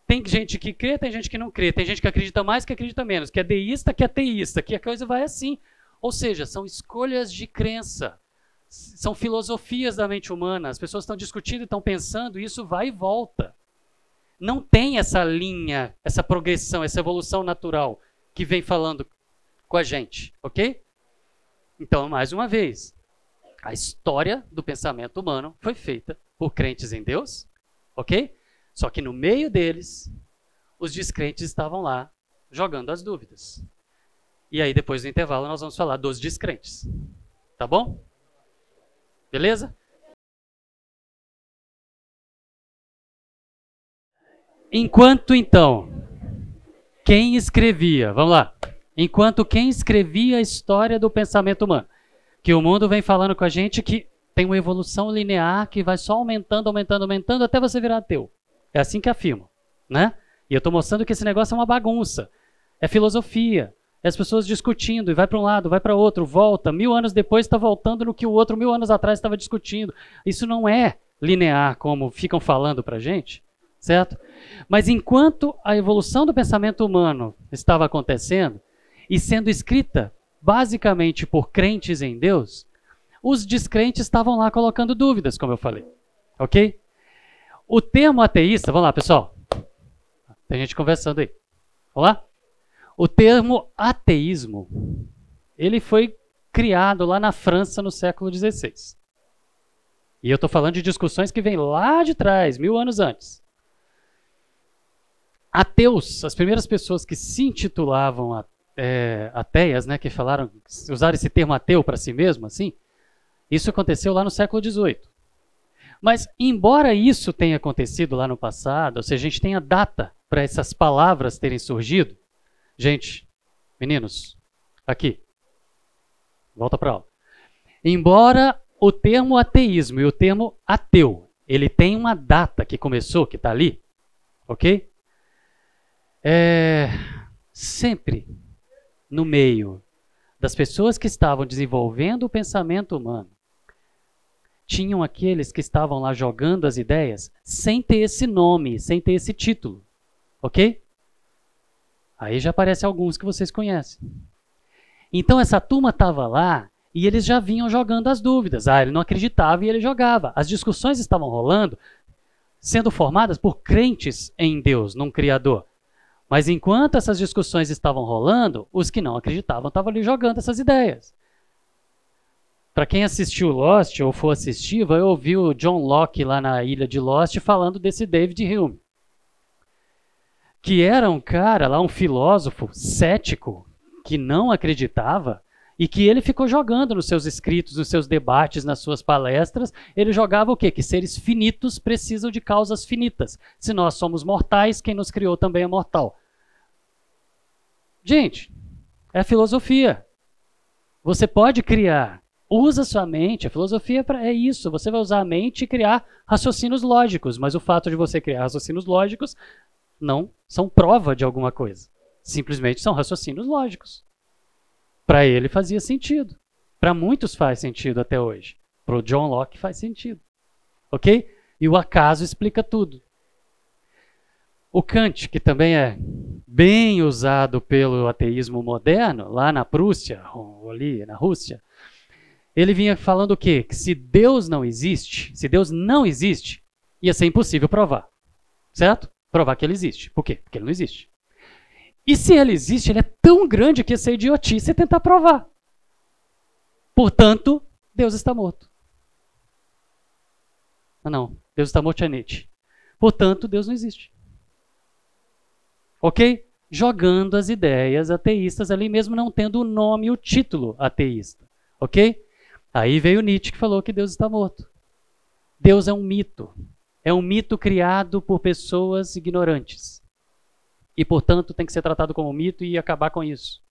Tem gente que crê, tem gente que não crê. Tem gente que acredita mais, que acredita menos. Que é deísta, que é ateísta. Que a coisa vai assim. Ou seja, são escolhas de crença. São filosofias da mente humana. As pessoas estão discutindo, estão pensando, e isso vai e volta. Não tem essa linha, essa progressão, essa evolução natural que vem falando com a gente, ok? Então, mais uma vez, a história do pensamento humano foi feita por crentes em Deus, ok? Só que no meio deles, os descrentes estavam lá jogando as dúvidas. E aí, depois do intervalo, nós vamos falar dos descrentes. Tá bom? Beleza? Enquanto então, quem escrevia, vamos lá. Enquanto quem escrevia a história do pensamento humano que o mundo vem falando com a gente que tem uma evolução linear que vai só aumentando, aumentando, aumentando até você virar ateu. É assim que afirmo, né? E eu estou mostrando que esse negócio é uma bagunça. É filosofia. É as pessoas discutindo e vai para um lado, vai para outro, volta. Mil anos depois está voltando no que o outro mil anos atrás estava discutindo. Isso não é linear como ficam falando para gente, certo? Mas enquanto a evolução do pensamento humano estava acontecendo e sendo escrita basicamente por crentes em Deus, os descrentes estavam lá colocando dúvidas, como eu falei. Ok? O termo ateísta, vamos lá, pessoal. Tem gente conversando aí. Vamos lá? O termo ateísmo, ele foi criado lá na França no século XVI. E eu estou falando de discussões que vêm lá de trás, mil anos antes. Ateus, as primeiras pessoas que se intitulavam é, ateias, né, que falaram, usaram esse termo ateu para si mesmo, assim, isso aconteceu lá no século XVIII. Mas, embora isso tenha acontecido lá no passado, ou seja, a gente tenha data para essas palavras terem surgido, gente, meninos, aqui, volta para aula. Embora o termo ateísmo e o termo ateu, ele tem uma data que começou, que está ali, ok? É, sempre no meio das pessoas que estavam desenvolvendo o pensamento humano, tinham aqueles que estavam lá jogando as ideias sem ter esse nome, sem ter esse título. Ok? Aí já aparecem alguns que vocês conhecem. Então essa turma estava lá e eles já vinham jogando as dúvidas. Ah, ele não acreditava e ele jogava. As discussões estavam rolando, sendo formadas por crentes em Deus, num Criador. Mas enquanto essas discussões estavam rolando, os que não acreditavam estavam ali jogando essas ideias. Para quem assistiu Lost ou for assistir, vai ouvir o John Locke lá na ilha de Lost falando desse David Hume. que era um cara lá, um filósofo cético, que não acreditava, e que ele ficou jogando nos seus escritos, nos seus debates, nas suas palestras, ele jogava o quê? Que seres finitos precisam de causas finitas. Se nós somos mortais, quem nos criou também é mortal. Gente, é filosofia. Você pode criar. Usa sua mente. A filosofia é isso. Você vai usar a mente e criar raciocínios lógicos. Mas o fato de você criar raciocínios lógicos não são prova de alguma coisa. Simplesmente são raciocínios lógicos. Para ele fazia sentido. Para muitos faz sentido até hoje. Para o John Locke faz sentido. Ok? E o acaso explica tudo. O Kant, que também é bem usado pelo ateísmo moderno, lá na Prússia, ou ali na Rússia, ele vinha falando o quê? Que se Deus não existe, se Deus não existe, ia ser impossível provar. Certo? Provar que ele existe. Por quê? Porque ele não existe. E se ele existe, ele é tão grande que ia ser idiotice tentar provar. Portanto, Deus está morto. Ah, não. Deus está morto é Nietzsche. Portanto, Deus não existe. Ok? Jogando as ideias ateístas ali, mesmo não tendo o nome e o título ateísta. Ok? Aí veio Nietzsche que falou que Deus está morto. Deus é um mito. É um mito criado por pessoas ignorantes e, portanto, tem que ser tratado como mito e acabar com isso.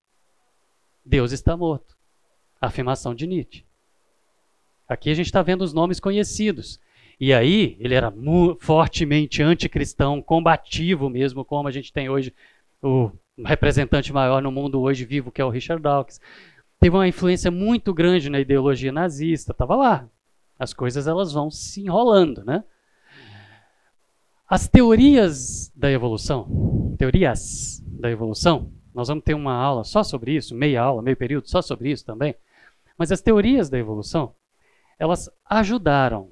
Deus está morto. Afirmação de Nietzsche. Aqui a gente está vendo os nomes conhecidos. E aí, ele era fortemente anticristão, combativo mesmo, como a gente tem hoje o representante maior no mundo hoje vivo, que é o Richard Dawkins. Teve uma influência muito grande na ideologia nazista, estava lá. As coisas elas vão se enrolando, né? As teorias da evolução, teorias da evolução, nós vamos ter uma aula só sobre isso, meia aula, meio período só sobre isso também. Mas as teorias da evolução, elas ajudaram.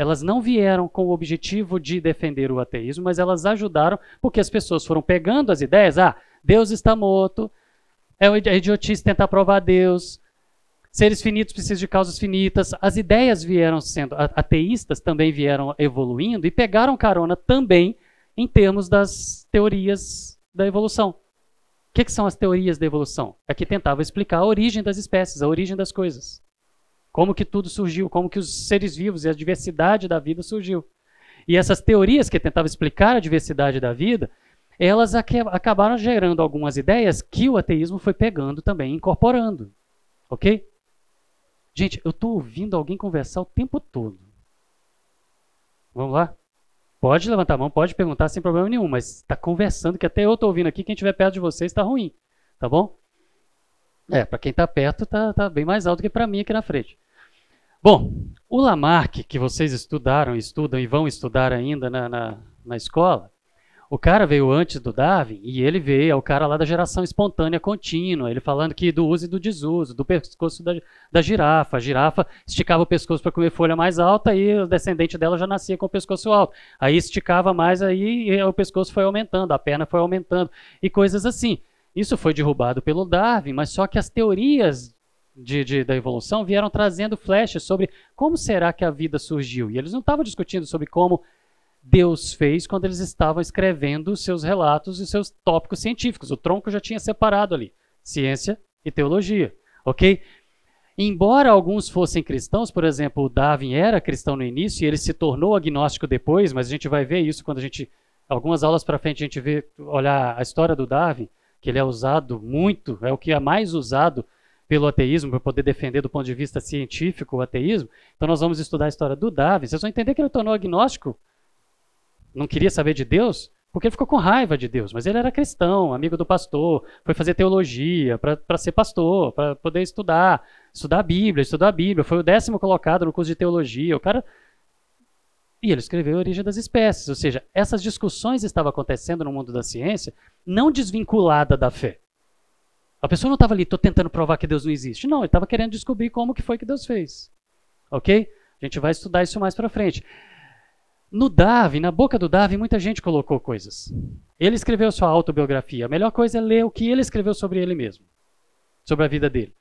Elas não vieram com o objetivo de defender o ateísmo, mas elas ajudaram porque as pessoas foram pegando as ideias. Ah, Deus está morto, é idiotice tentar provar Deus, Seres finitos precisam de causas finitas. As ideias vieram sendo, ateístas também vieram evoluindo e pegaram carona também em termos das teorias da evolução. O que, que são as teorias da evolução? É que tentava explicar a origem das espécies, a origem das coisas. Como que tudo surgiu, como que os seres vivos e a diversidade da vida surgiu. E essas teorias que tentavam explicar a diversidade da vida, elas acabaram gerando algumas ideias que o ateísmo foi pegando também, incorporando. Ok? Gente, eu estou ouvindo alguém conversar o tempo todo. Vamos lá? Pode levantar a mão, pode perguntar sem problema nenhum, mas está conversando, que até eu estou ouvindo aqui, quem estiver perto de vocês está ruim. Tá bom? É, para quem está perto, está tá bem mais alto que para mim aqui na frente. Bom, o Lamarck, que vocês estudaram, estudam e vão estudar ainda na, na, na escola, o cara veio antes do Darwin e ele veio, é o cara lá da geração espontânea contínua, ele falando que do uso e do desuso, do pescoço da, da girafa. A girafa esticava o pescoço para comer folha mais alta e o descendente dela já nascia com o pescoço alto. Aí esticava mais, aí o pescoço foi aumentando, a perna foi aumentando e coisas assim. Isso foi derrubado pelo Darwin, mas só que as teorias de, de, da evolução vieram trazendo flashes sobre como será que a vida surgiu. E eles não estavam discutindo sobre como Deus fez quando eles estavam escrevendo seus relatos e seus tópicos científicos. O tronco já tinha separado ali ciência e teologia, ok? Embora alguns fossem cristãos, por exemplo, o Darwin era cristão no início e ele se tornou agnóstico depois, mas a gente vai ver isso quando a gente algumas aulas para frente a gente vê olhar a história do Darwin, que ele é usado muito, é o que é mais usado pelo ateísmo para poder defender do ponto de vista científico o ateísmo. Então nós vamos estudar a história do Darwin. Vocês vão entender que ele tornou agnóstico não queria saber de Deus, porque ele ficou com raiva de Deus. Mas ele era cristão, amigo do pastor, foi fazer teologia para ser pastor, para poder estudar, estudar a Bíblia, estudar a Bíblia. Foi o décimo colocado no curso de teologia. O cara. E ele escreveu a origem das espécies. Ou seja, essas discussões estavam acontecendo no mundo da ciência, não desvinculada da fé. A pessoa não estava ali, estou tentando provar que Deus não existe. Não, ele estava querendo descobrir como que foi que Deus fez. Ok? A gente vai estudar isso mais para frente. No Darwin, na boca do Darwin, muita gente colocou coisas. Ele escreveu sua autobiografia. A melhor coisa é ler o que ele escreveu sobre ele mesmo, sobre a vida dele.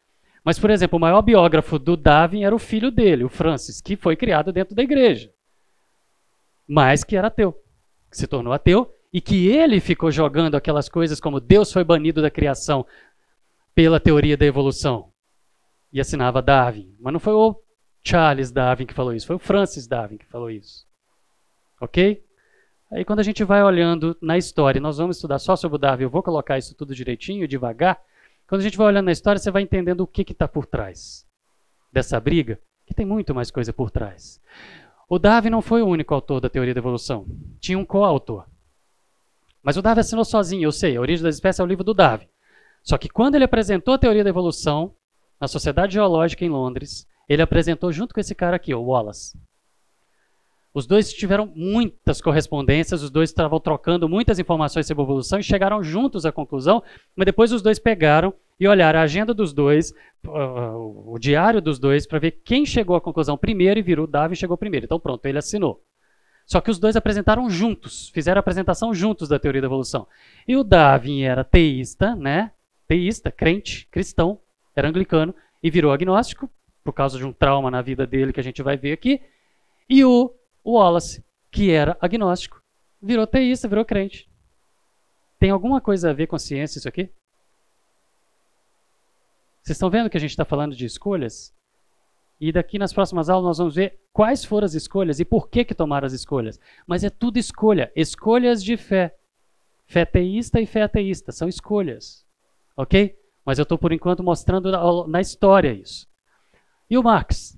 Mas, por exemplo, o maior biógrafo do Darwin era o filho dele, o Francis, que foi criado dentro da igreja, mas que era ateu, que se tornou ateu e que ele ficou jogando aquelas coisas como Deus foi banido da criação pela teoria da evolução. E assinava Darwin. Mas não foi o Charles Darwin que falou isso, foi o Francis Darwin que falou isso. Ok? Aí quando a gente vai olhando na história, nós vamos estudar só sobre o Darwin, eu vou colocar isso tudo direitinho, devagar. Quando a gente vai olhando na história, você vai entendendo o que está por trás dessa briga, que tem muito mais coisa por trás. O Darwin não foi o único autor da teoria da evolução. Tinha um coautor. Mas o Darwin assinou sozinho, eu sei, A Origem das Espécies é o livro do Darwin. Só que quando ele apresentou a teoria da evolução na Sociedade Geológica em Londres, ele apresentou junto com esse cara aqui, o Wallace. Os dois tiveram muitas correspondências, os dois estavam trocando muitas informações sobre evolução e chegaram juntos à conclusão, mas depois os dois pegaram e olharam a agenda dos dois, uh, o diário dos dois, para ver quem chegou à conclusão primeiro e virou Darwin chegou primeiro. Então pronto, ele assinou. Só que os dois apresentaram juntos, fizeram a apresentação juntos da teoria da evolução. E o Darwin era teísta, né? Teísta, crente, cristão, era anglicano e virou agnóstico por causa de um trauma na vida dele que a gente vai ver aqui. E o Wallace, que era agnóstico, virou teísta, virou crente. Tem alguma coisa a ver com a ciência isso aqui? Vocês estão vendo que a gente está falando de escolhas? E daqui nas próximas aulas nós vamos ver quais foram as escolhas e por que, que tomaram as escolhas. Mas é tudo escolha. Escolhas de fé. Fé teísta e fé ateísta. São escolhas. Ok? Mas eu estou, por enquanto, mostrando na, na história isso. E o Marx?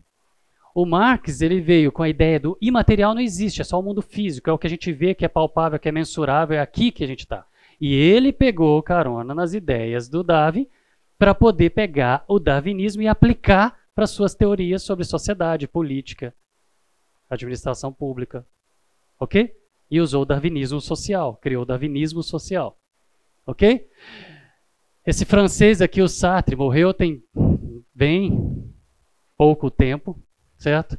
O Marx ele veio com a ideia do imaterial não existe, é só o mundo físico, é o que a gente vê, que é palpável, que é mensurável, é aqui que a gente está. E ele pegou carona nas ideias do Darwin para poder pegar o darwinismo e aplicar para suas teorias sobre sociedade, política, administração pública. Ok? E usou o darwinismo social, criou o darwinismo social. Ok? Esse francês aqui, o Sartre, morreu tem bem pouco tempo, certo?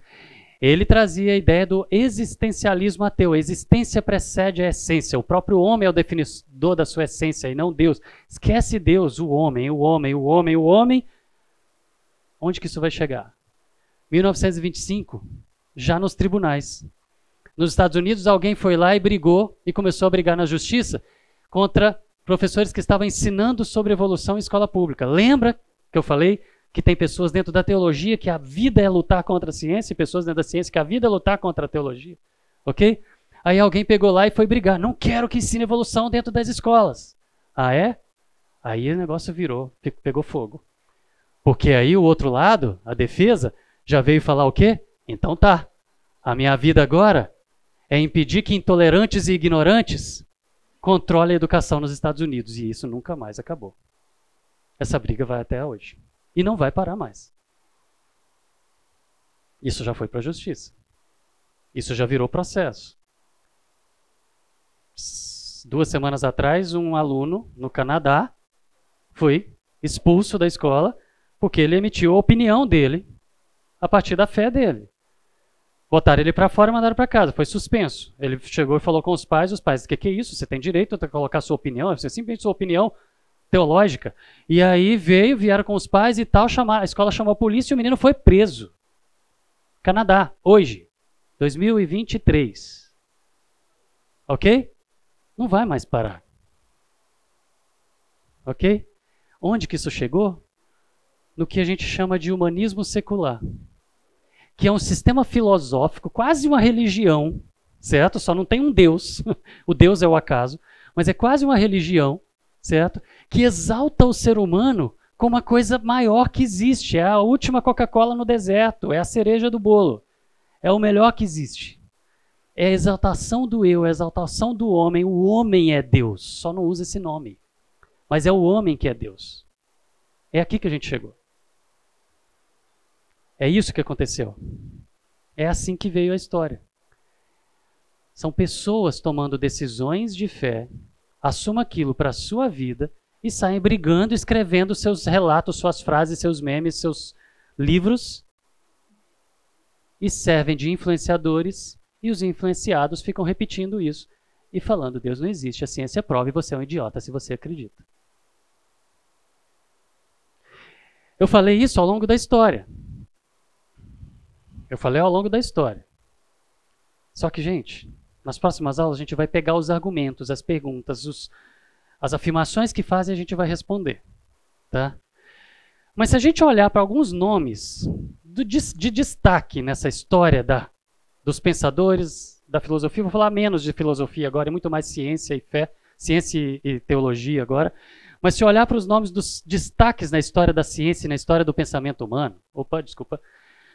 Ele trazia a ideia do existencialismo ateu. A existência precede a essência. O próprio homem é o definidor da sua essência e não Deus. Esquece Deus, o homem, o homem, o homem, o homem. Onde que isso vai chegar? 1925, já nos tribunais. Nos Estados Unidos, alguém foi lá e brigou e começou a brigar na justiça contra professores que estavam ensinando sobre evolução em escola pública. Lembra que eu falei que tem pessoas dentro da teologia que a vida é lutar contra a ciência, e pessoas dentro da ciência que a vida é lutar contra a teologia. Ok? Aí alguém pegou lá e foi brigar. Não quero que ensine evolução dentro das escolas. Ah, é? Aí o negócio virou, pegou fogo. Porque aí o outro lado, a defesa, já veio falar o quê? Então tá. A minha vida agora é impedir que intolerantes e ignorantes controlem a educação nos Estados Unidos. E isso nunca mais acabou. Essa briga vai até hoje. E não vai parar mais. Isso já foi para a justiça. Isso já virou processo. Duas semanas atrás, um aluno no Canadá foi expulso da escola porque ele emitiu a opinião dele a partir da fé dele. Botaram ele para fora e mandaram para casa. Foi suspenso. Ele chegou e falou com os pais. Os pais, o que, que é isso? Você tem direito a colocar sua opinião. Você simplesmente sua opinião teológica. E aí veio, vieram com os pais e tal, chamar, a escola chamou a polícia e o menino foi preso. Canadá, hoje, 2023. Ok? Não vai mais parar. Ok? Onde que isso chegou? No que a gente chama de humanismo secular, que é um sistema filosófico, quase uma religião, certo? Só não tem um Deus, [LAUGHS] o Deus é o acaso, mas é quase uma religião certo? Que exalta o ser humano como a coisa maior que existe. É a última Coca-Cola no deserto, é a cereja do bolo. É o melhor que existe. É a exaltação do eu, é a exaltação do homem. O homem é Deus, só não usa esse nome. Mas é o homem que é Deus. É aqui que a gente chegou. É isso que aconteceu. É assim que veio a história. São pessoas tomando decisões de fé assuma aquilo para a sua vida e saem brigando, escrevendo seus relatos, suas frases, seus memes, seus livros e servem de influenciadores e os influenciados ficam repetindo isso e falando: Deus não existe, a ciência prova e você é um idiota se você acredita. Eu falei isso ao longo da história. Eu falei ao longo da história. Só que, gente, nas próximas aulas, a gente vai pegar os argumentos, as perguntas, os, as afirmações que fazem, a gente vai responder. Tá? Mas se a gente olhar para alguns nomes do, de, de, destaque nessa história da, dos pensadores da filosofia, vou falar menos de filosofia agora, é muito mais ciência e fé, ciência e, e teologia agora. Mas se olhar para os nomes dos destaques na história da ciência e na história do pensamento humano, opa, desculpa.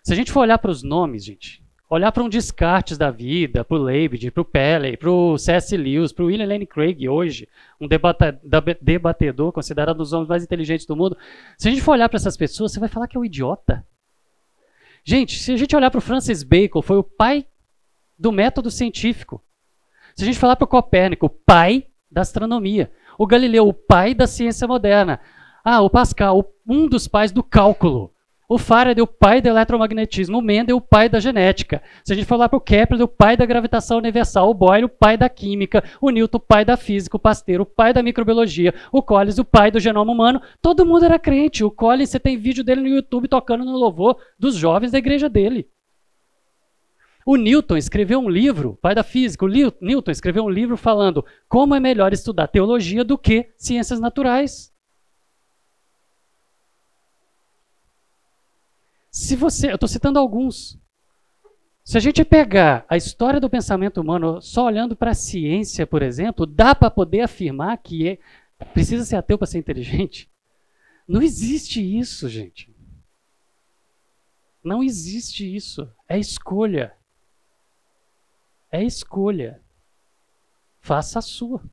Se a gente for olhar para os nomes, gente, olhar para um Descartes da vida, para o Leibniz, para o Pelley, para o C.S. Lewis, para o William Lane Craig hoje, um debatedor considerado um dos homens mais inteligentes do mundo. Se a gente for olhar para essas pessoas, você vai falar que é um idiota. Gente, se a gente olhar para o Francis Bacon, foi o pai do método científico. Se a gente falar para o Copérnico, o pai da astronomia. O Galileu, o pai da ciência moderna. Ah, o Pascal, um dos pais do cálculo. O Faraday, o pai do eletromagnetismo. O Mendel, o pai da genética. Se a gente falar para o Kepler, o pai da gravitação universal. O Boyle, o pai da química. O Newton, o pai da física. O Pasteur, o pai da microbiologia. O Collins, o pai do genoma humano. Todo mundo era crente. O Collins, você tem vídeo dele no YouTube tocando no louvor dos jovens da igreja dele. O Newton escreveu um livro, pai da física, o Newton escreveu um livro falando como é melhor estudar teologia do que ciências naturais. Se você, eu estou citando alguns. Se a gente pegar a história do pensamento humano só olhando para a ciência, por exemplo, dá para poder afirmar que é, precisa ser ateu para ser inteligente? Não existe isso, gente. Não existe isso. É escolha. É escolha. Faça a sua.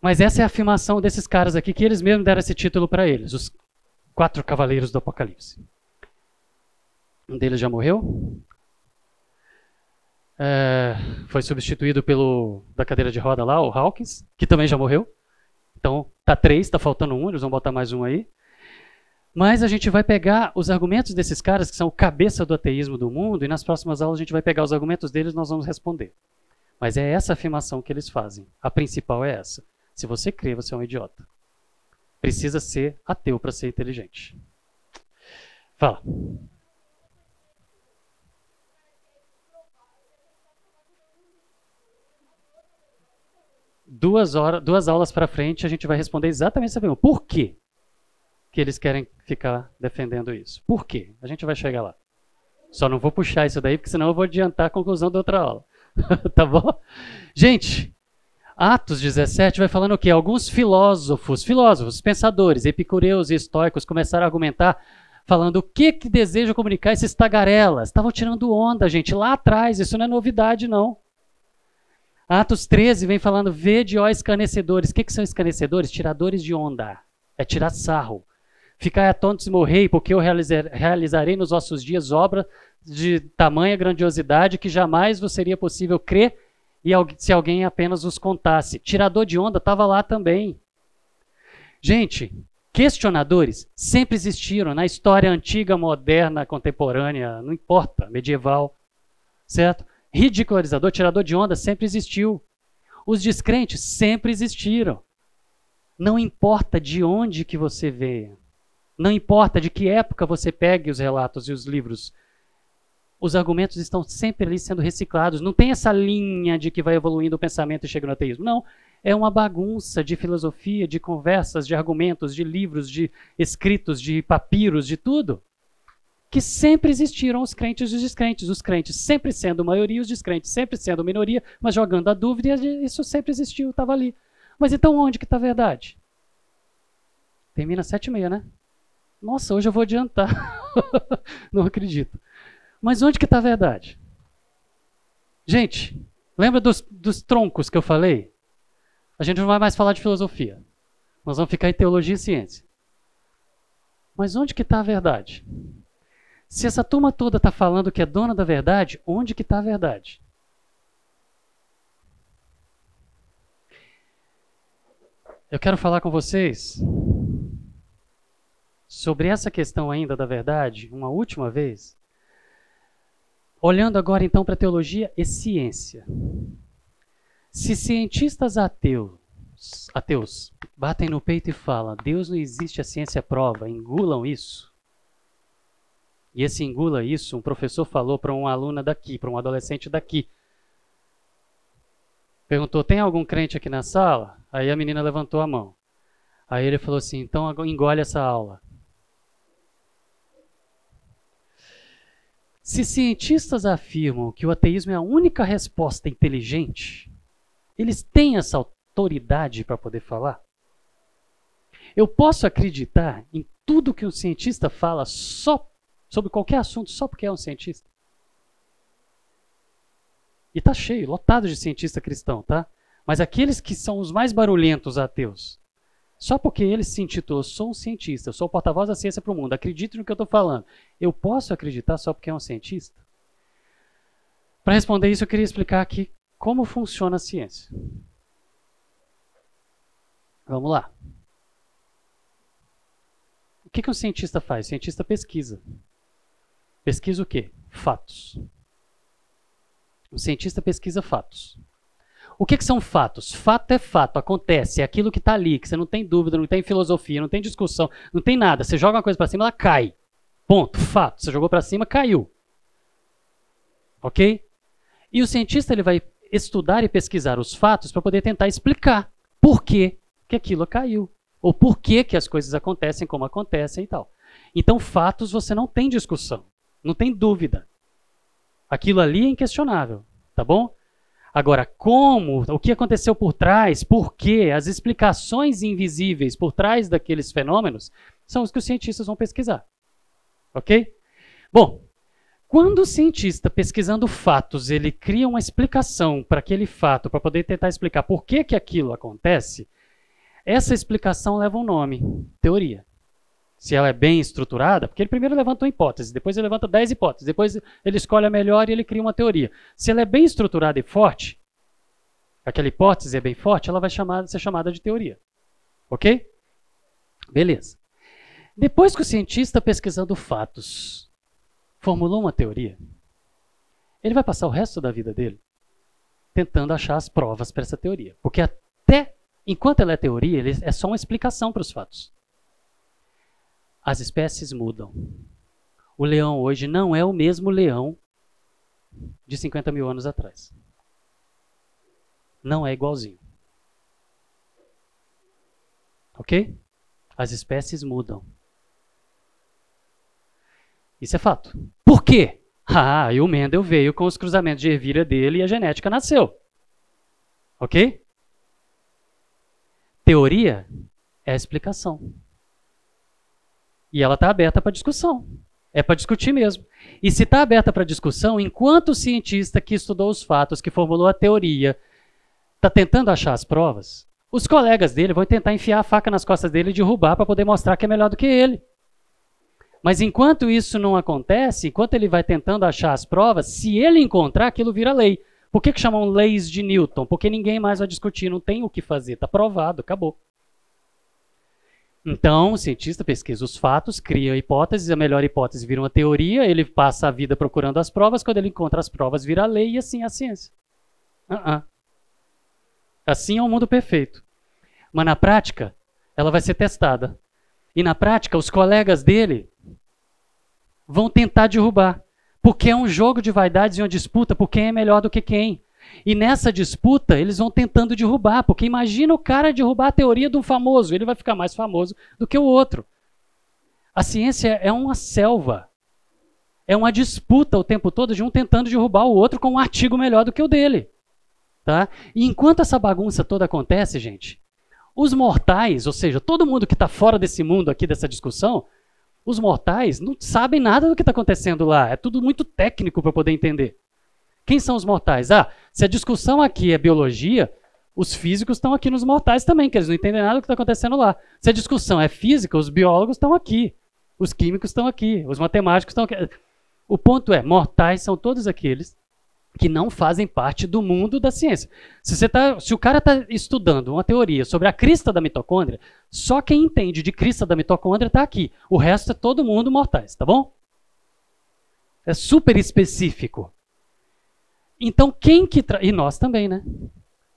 Mas essa é a afirmação desses caras aqui, que eles mesmos deram esse título para eles, os quatro cavaleiros do Apocalipse. Um deles já morreu. É, foi substituído pelo da cadeira de roda lá, o Hawkins, que também já morreu. Então, tá três, tá faltando um, eles vão botar mais um aí. Mas a gente vai pegar os argumentos desses caras, que são o cabeça do ateísmo do mundo, e nas próximas aulas a gente vai pegar os argumentos deles e nós vamos responder. Mas é essa afirmação que eles fazem. A principal é essa. Se você crê, você é um idiota precisa ser ateu para ser inteligente. Fala. Duas, horas, duas aulas para frente a gente vai responder exatamente essa pergunta. Por quê que eles querem ficar defendendo isso? Por quê? A gente vai chegar lá. Só não vou puxar isso daí, porque senão eu vou adiantar a conclusão da outra aula. [LAUGHS] tá bom? Gente, Atos 17 vai falando o quê? Alguns filósofos, filósofos, pensadores, epicureus e estoicos começaram a argumentar falando o que que deseja comunicar esses tagarelas. Estavam tirando onda, gente, lá atrás, isso não é novidade não. Atos 13 vem falando, vede ó escanecedores. O que, que são escanecedores? Tiradores de onda. É tirar sarro. Ficai atônitos e morrei, porque eu realizar, realizarei nos vossos dias obra de tamanha grandiosidade que jamais vos seria possível crer e se alguém apenas os contasse. Tirador de onda estava lá também. Gente, questionadores sempre existiram na história antiga, moderna, contemporânea, não importa, medieval, certo? Ridicularizador, tirador de onda sempre existiu. Os descrentes sempre existiram. Não importa de onde que você veio, não importa de que época você pegue os relatos e os livros os argumentos estão sempre ali sendo reciclados. Não tem essa linha de que vai evoluindo o pensamento e chega no ateísmo. Não. É uma bagunça de filosofia, de conversas, de argumentos, de livros, de escritos, de papiros, de tudo. Que sempre existiram os crentes e os descrentes. Os crentes sempre sendo maioria, os descrentes sempre sendo minoria, mas jogando a dúvida, isso sempre existiu, estava ali. Mas então onde que está a verdade? Termina sete e meia, né? Nossa, hoje eu vou adiantar. [LAUGHS] Não acredito. Mas onde que está a verdade? Gente, lembra dos, dos troncos que eu falei? A gente não vai mais falar de filosofia. Nós vamos ficar em teologia e ciência. Mas onde que está a verdade? Se essa turma toda está falando que é dona da verdade, onde que está a verdade? Eu quero falar com vocês sobre essa questão ainda da verdade, uma última vez, Olhando agora então para teologia e ciência. Se cientistas ateus, ateus batem no peito e falam: Deus não existe, a ciência prova, engulam isso. E esse engula isso, um professor falou para uma aluna daqui, para um adolescente daqui. Perguntou: tem algum crente aqui na sala? Aí a menina levantou a mão. Aí ele falou assim: então engole essa aula. Se cientistas afirmam que o ateísmo é a única resposta inteligente, eles têm essa autoridade para poder falar? Eu posso acreditar em tudo que um cientista fala só sobre qualquer assunto só porque é um cientista? E tá cheio, lotado de cientista cristão, tá? Mas aqueles que são os mais barulhentos ateus, só porque ele se intitulou sou um cientista, sou o porta-voz da ciência para o mundo, acredito no que eu estou falando, eu posso acreditar só porque é um cientista? Para responder isso, eu queria explicar aqui como funciona a ciência. Vamos lá. O que, que um cientista faz? O cientista pesquisa. Pesquisa o quê? Fatos. O cientista pesquisa fatos. O que, que, são fatos? Fato é fato, acontece, é aquilo que está ali, que você não tem dúvida, não tem filosofia, não tem discussão, não tem nada. Você joga uma coisa para cima, ela cai. Ponto, fato. Você jogou para cima, caiu. Ok? E o cientista ele vai estudar e pesquisar os fatos para poder tentar explicar por que, que aquilo caiu. Ou por que, que as coisas acontecem como acontecem e tal. Então, fatos você não tem discussão, não tem dúvida. Aquilo ali é inquestionável, tá bom? Agora, como, o que aconteceu por trás, por quê, as explicações invisíveis por trás daqueles fenômenos são os que os cientistas vão pesquisar. Ok? Bom, quando o cientista pesquisando fatos, ele cria uma explicação para aquele fato, para poder tentar explicar por que, que aquilo acontece, essa explicação leva um nome, teoria. Se ela é bem estruturada, porque ele primeiro levanta uma hipótese, depois ele levanta dez hipóteses, depois ele escolhe a melhor e ele cria uma teoria. Se ela é bem estruturada e forte, aquela hipótese é bem forte, ela vai chamar, ser chamada de teoria. Ok? Beleza. Depois que o cientista pesquisando fatos formulou uma teoria, ele vai passar o resto da vida dele tentando achar as provas para essa teoria. Porque até Enquanto ela é teoria, ele é só uma explicação para os fatos. As espécies mudam. O leão hoje não é o mesmo leão de 50 mil anos atrás. Não é igualzinho. Ok? As espécies mudam. Isso é fato. Por quê? Ah, e o Mendel veio com os cruzamentos de ervilha dele e a genética nasceu. Ok? Teoria é a explicação. E ela está aberta para discussão. É para discutir mesmo. E se está aberta para discussão, enquanto o cientista que estudou os fatos, que formulou a teoria, está tentando achar as provas, os colegas dele vão tentar enfiar a faca nas costas dele e derrubar para poder mostrar que é melhor do que ele. Mas enquanto isso não acontece, enquanto ele vai tentando achar as provas, se ele encontrar, aquilo vira lei. Por que, que chamam leis de Newton? Porque ninguém mais vai discutir, não tem o que fazer, está provado, acabou. Então, o cientista pesquisa os fatos, cria hipóteses, a melhor hipótese vira uma teoria, ele passa a vida procurando as provas, quando ele encontra as provas vira lei e assim é a ciência. Uh -uh. Assim é o um mundo perfeito. Mas na prática, ela vai ser testada. E na prática, os colegas dele vão tentar derrubar. Porque é um jogo de vaidades e uma disputa por quem é melhor do que quem. E nessa disputa, eles vão tentando derrubar, porque imagina o cara derrubar a teoria do famoso, ele vai ficar mais famoso do que o outro. A ciência é uma selva. É uma disputa o tempo todo de um tentando derrubar o outro com um artigo melhor do que o dele. Tá? E enquanto essa bagunça toda acontece, gente, os mortais, ou seja, todo mundo que está fora desse mundo aqui, dessa discussão, os mortais não sabem nada do que está acontecendo lá. É tudo muito técnico para poder entender. Quem são os mortais? Ah, se a discussão aqui é biologia, os físicos estão aqui nos mortais também, que eles não entendem nada do que está acontecendo lá. Se a discussão é física, os biólogos estão aqui. Os químicos estão aqui. Os matemáticos estão aqui. O ponto é, mortais são todos aqueles que não fazem parte do mundo da ciência. Se, você tá, se o cara está estudando uma teoria sobre a crista da mitocôndria, só quem entende de crista da mitocôndria está aqui. O resto é todo mundo mortais, tá bom? É super específico. Então quem que tra... e nós também, né?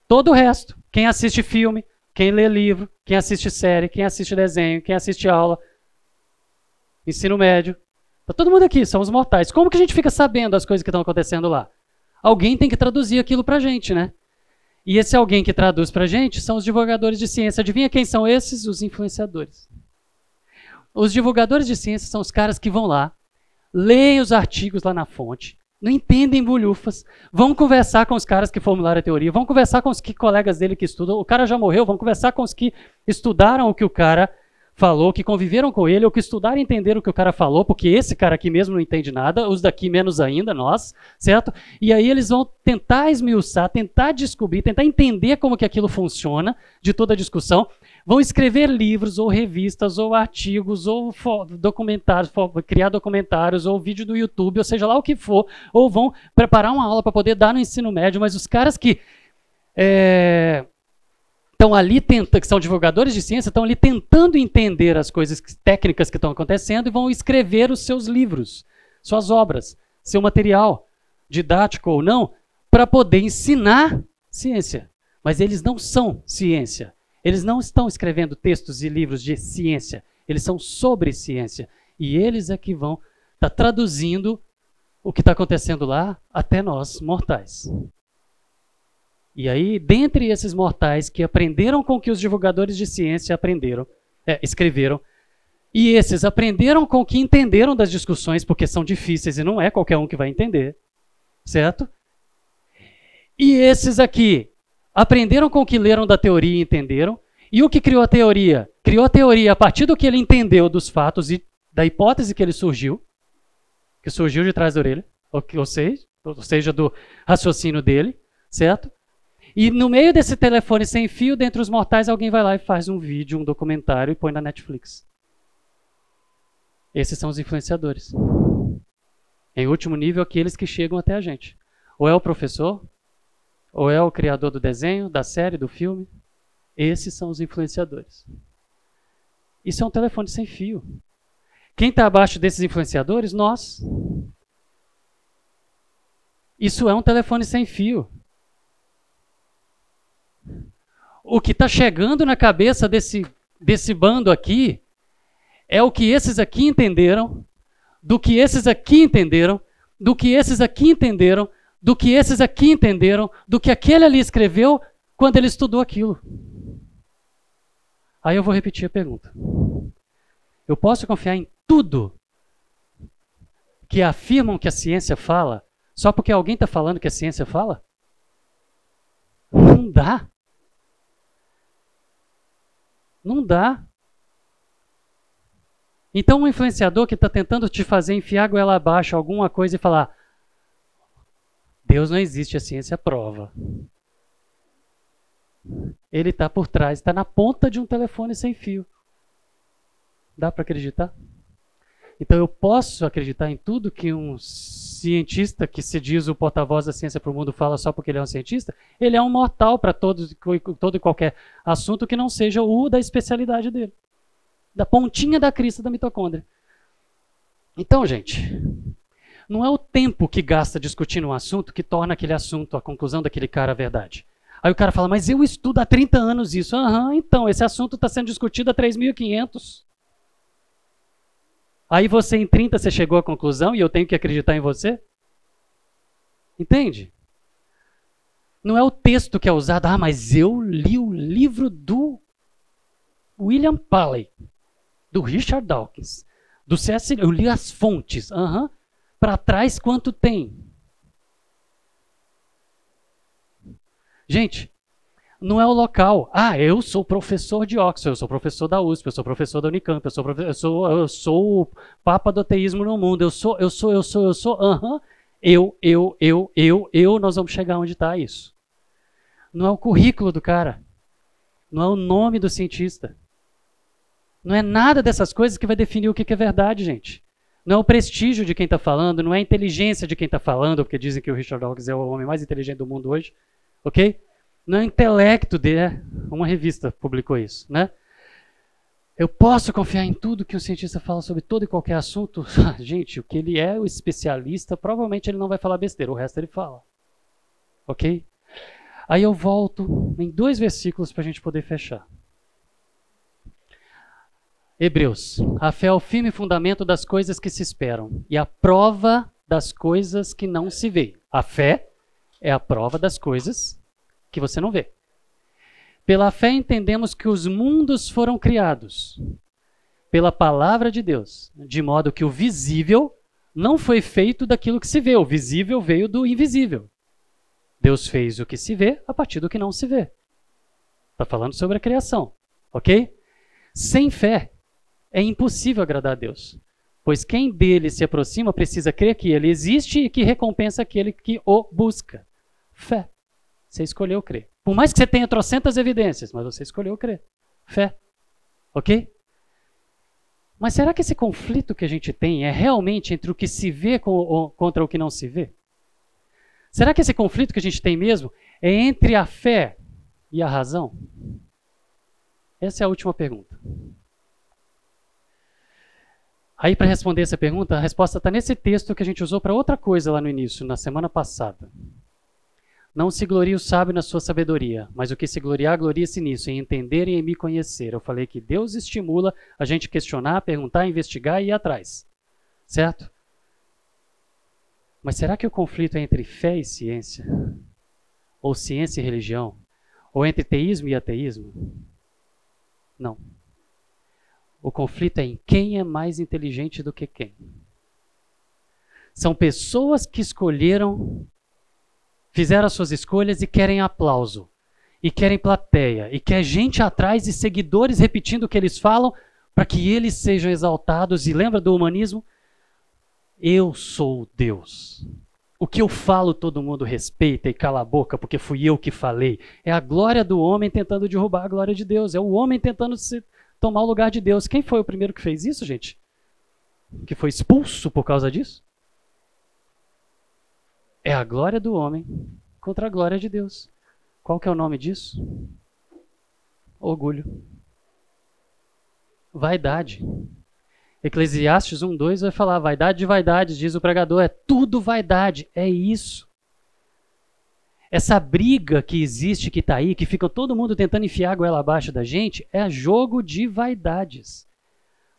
Todo o resto, quem assiste filme, quem lê livro, quem assiste série, quem assiste desenho, quem assiste aula, ensino médio, Tá todo mundo aqui, somos mortais. Como que a gente fica sabendo as coisas que estão acontecendo lá? Alguém tem que traduzir aquilo pra gente, né? E esse alguém que traduz pra gente são os divulgadores de ciência. Adivinha quem são esses? Os influenciadores. Os divulgadores de ciência são os caras que vão lá, leem os artigos lá na fonte, não entendem bolhufas, vão conversar com os caras que formularam a teoria, vão conversar com os que, colegas dele que estudam. O cara já morreu, vão conversar com os que estudaram o que o cara falou, que conviveram com ele, ou que estudaram e entenderam o que o cara falou, porque esse cara aqui mesmo não entende nada, os daqui menos ainda, nós, certo? E aí eles vão tentar esmiuçar, tentar descobrir, tentar entender como que aquilo funciona de toda a discussão, vão escrever livros ou revistas ou artigos ou documentários, criar documentários ou vídeo do YouTube, ou seja lá o que for, ou vão preparar uma aula para poder dar no ensino médio, mas os caras que é, estão ali tenta, que são divulgadores de ciência, estão ali tentando entender as coisas técnicas que estão acontecendo e vão escrever os seus livros, suas obras, seu material, didático ou não, para poder ensinar ciência. Mas eles não são ciência. Eles não estão escrevendo textos e livros de ciência. Eles são sobre ciência. E eles é que vão estar tá traduzindo o que está acontecendo lá até nós, mortais. E aí, dentre esses mortais que aprenderam com o que os divulgadores de ciência aprenderam, é, escreveram, e esses aprenderam com o que entenderam das discussões, porque são difíceis e não é qualquer um que vai entender, certo? E esses aqui aprenderam com o que leram da teoria e entenderam, e o que criou a teoria? Criou a teoria a partir do que ele entendeu dos fatos e da hipótese que ele surgiu, que surgiu de trás da orelha, ou, ou seja, ou seja, do raciocínio dele, certo? E no meio desse telefone sem fio, dentre os mortais, alguém vai lá e faz um vídeo, um documentário e põe na Netflix. Esses são os influenciadores. Em último nível, aqueles que chegam até a gente. Ou é o professor, ou é o criador do desenho, da série, do filme. Esses são os influenciadores. Isso é um telefone sem fio. Quem está abaixo desses influenciadores? Nós. Isso é um telefone sem fio. O que está chegando na cabeça desse, desse bando aqui é o que esses aqui entenderam, do que esses aqui entenderam, do que esses aqui entenderam, do que esses aqui entenderam, do que aquele ali escreveu quando ele estudou aquilo. Aí eu vou repetir a pergunta. Eu posso confiar em tudo que afirmam que a ciência fala só porque alguém está falando que a ciência fala? Não dá. Não dá. Então, um influenciador que está tentando te fazer enfiar a goela abaixo alguma coisa e falar: Deus não existe, a ciência prova. Ele está por trás, está na ponta de um telefone sem fio. Dá para acreditar? Então eu posso acreditar em tudo que um cientista que se diz o porta-voz da ciência para o mundo fala só porque ele é um cientista? Ele é um mortal para todo, todo e qualquer assunto que não seja o da especialidade dele. Da pontinha da crista da mitocôndria. Então, gente, não é o tempo que gasta discutindo um assunto que torna aquele assunto, a conclusão daquele cara, a verdade. Aí o cara fala, mas eu estudo há 30 anos isso. Aham, uhum, então, esse assunto está sendo discutido há 3.500. Aí você em 30 você chegou à conclusão e eu tenho que acreditar em você? Entende? Não é o texto que é usado, ah, mas eu li o livro do William Paley, do Richard Dawkins, do C.S. Eu li as fontes. Uhum. Para trás, quanto tem? Gente, não é o local. Ah, eu sou professor de Oxford, eu sou professor da USP, eu sou professor da Unicamp, eu sou, eu sou, eu sou o papa do ateísmo no mundo, eu sou, eu sou, eu sou, eu sou, aham, eu, eu, eu, eu, eu, nós vamos chegar onde está isso. Não é o currículo do cara, não é o nome do cientista. Não é nada dessas coisas que vai definir o que é verdade, gente. Não é o prestígio de quem está falando, não é a inteligência de quem está falando, porque dizem que o Richard Dawkins é o homem mais inteligente do mundo hoje, ok? No intelecto dele. Uma revista publicou isso, né? Eu posso confiar em tudo que um cientista fala sobre todo e qualquer assunto? [LAUGHS] Gente, o que ele é o especialista, provavelmente ele não vai falar besteira, o resto ele fala. Ok? Aí eu volto em dois versículos para a gente poder fechar. Hebreus. A fé é o firme fundamento das coisas que se esperam e a prova das coisas que não se vê. A fé é a prova das coisas que você não vê. Pela fé entendemos que os mundos foram criados pela palavra de Deus, de modo que o visível não foi feito daquilo que se vê, o visível veio do invisível. Deus fez o que se vê a partir do que não se vê. Está falando sobre a criação, ok? Sem fé é impossível agradar a Deus, pois quem dele se aproxima precisa crer que ele existe e que recompensa aquele que o busca. Fé. Você escolheu crer. Por mais que você tenha trocentas evidências, mas você escolheu crer. Fé. Ok? Mas será que esse conflito que a gente tem é realmente entre o que se vê contra o que não se vê? Será que esse conflito que a gente tem mesmo é entre a fé e a razão? Essa é a última pergunta. Aí, para responder essa pergunta, a resposta está nesse texto que a gente usou para outra coisa lá no início, na semana passada. Não se glorie o sábio na sua sabedoria, mas o que se gloriar, gloria-se nisso, em entender e em me conhecer. Eu falei que Deus estimula a gente questionar, perguntar, investigar e ir atrás. Certo? Mas será que o conflito é entre fé e ciência? Ou ciência e religião? Ou entre teísmo e ateísmo? Não. O conflito é em quem é mais inteligente do que quem. São pessoas que escolheram fizeram as suas escolhas e querem aplauso, e querem plateia, e quer gente atrás e seguidores repetindo o que eles falam para que eles sejam exaltados. E lembra do humanismo? Eu sou Deus. O que eu falo todo mundo respeita e cala a boca porque fui eu que falei. É a glória do homem tentando derrubar a glória de Deus. É o homem tentando se tomar o lugar de Deus. Quem foi o primeiro que fez isso, gente? Que foi expulso por causa disso? É a glória do homem contra a glória de Deus. Qual que é o nome disso? Orgulho. Vaidade. Eclesiastes 1:2 vai falar: vaidade de vaidades, diz o pregador, é tudo vaidade, é isso. Essa briga que existe, que está aí, que fica todo mundo tentando enfiar a goela abaixo da gente, é jogo de vaidades.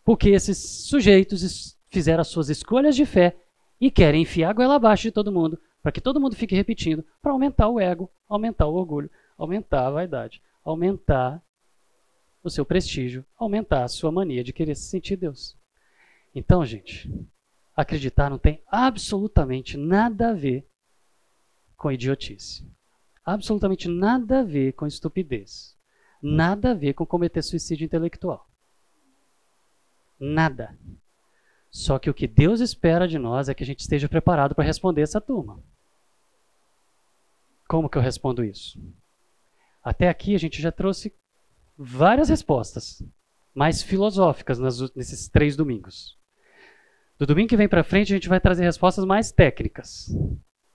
Porque esses sujeitos fizeram as suas escolhas de fé e querem enfiar a goela abaixo de todo mundo para que todo mundo fique repetindo, para aumentar o ego, aumentar o orgulho, aumentar a vaidade, aumentar o seu prestígio, aumentar a sua mania de querer se sentir Deus. Então, gente, acreditar não tem absolutamente nada a ver com idiotice. Absolutamente nada a ver com estupidez. Nada a ver com cometer suicídio intelectual. Nada. Só que o que Deus espera de nós é que a gente esteja preparado para responder essa turma. Como que eu respondo isso? Até aqui a gente já trouxe várias respostas, mais filosóficas nesses três domingos. Do domingo que vem para frente a gente vai trazer respostas mais técnicas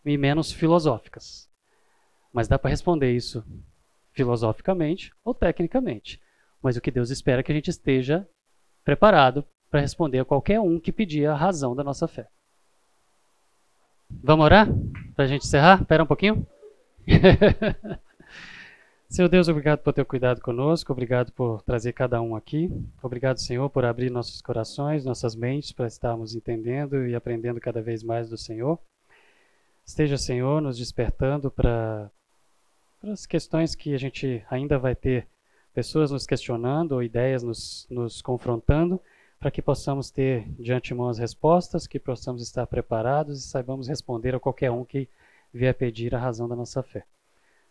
e menos filosóficas. Mas dá para responder isso filosoficamente ou tecnicamente. Mas o que Deus espera é que a gente esteja preparado para responder a qualquer um que pedir a razão da nossa fé. Vamos orar? Para a gente encerrar? Espera um pouquinho. [LAUGHS] Senhor Deus, obrigado por ter cuidado conosco, obrigado por trazer cada um aqui. Obrigado, Senhor, por abrir nossos corações, nossas mentes para estarmos entendendo e aprendendo cada vez mais do Senhor. Esteja, Senhor, nos despertando para, para as questões que a gente ainda vai ter pessoas nos questionando ou ideias nos, nos confrontando, para que possamos ter de antemão as respostas, que possamos estar preparados e saibamos responder a qualquer um que vier pedir a razão da nossa fé.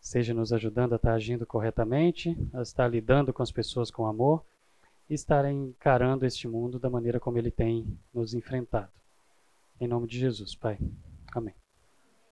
Seja nos ajudando a estar agindo corretamente, a estar lidando com as pessoas com amor e estar encarando este mundo da maneira como ele tem nos enfrentado. Em nome de Jesus, Pai. Amém.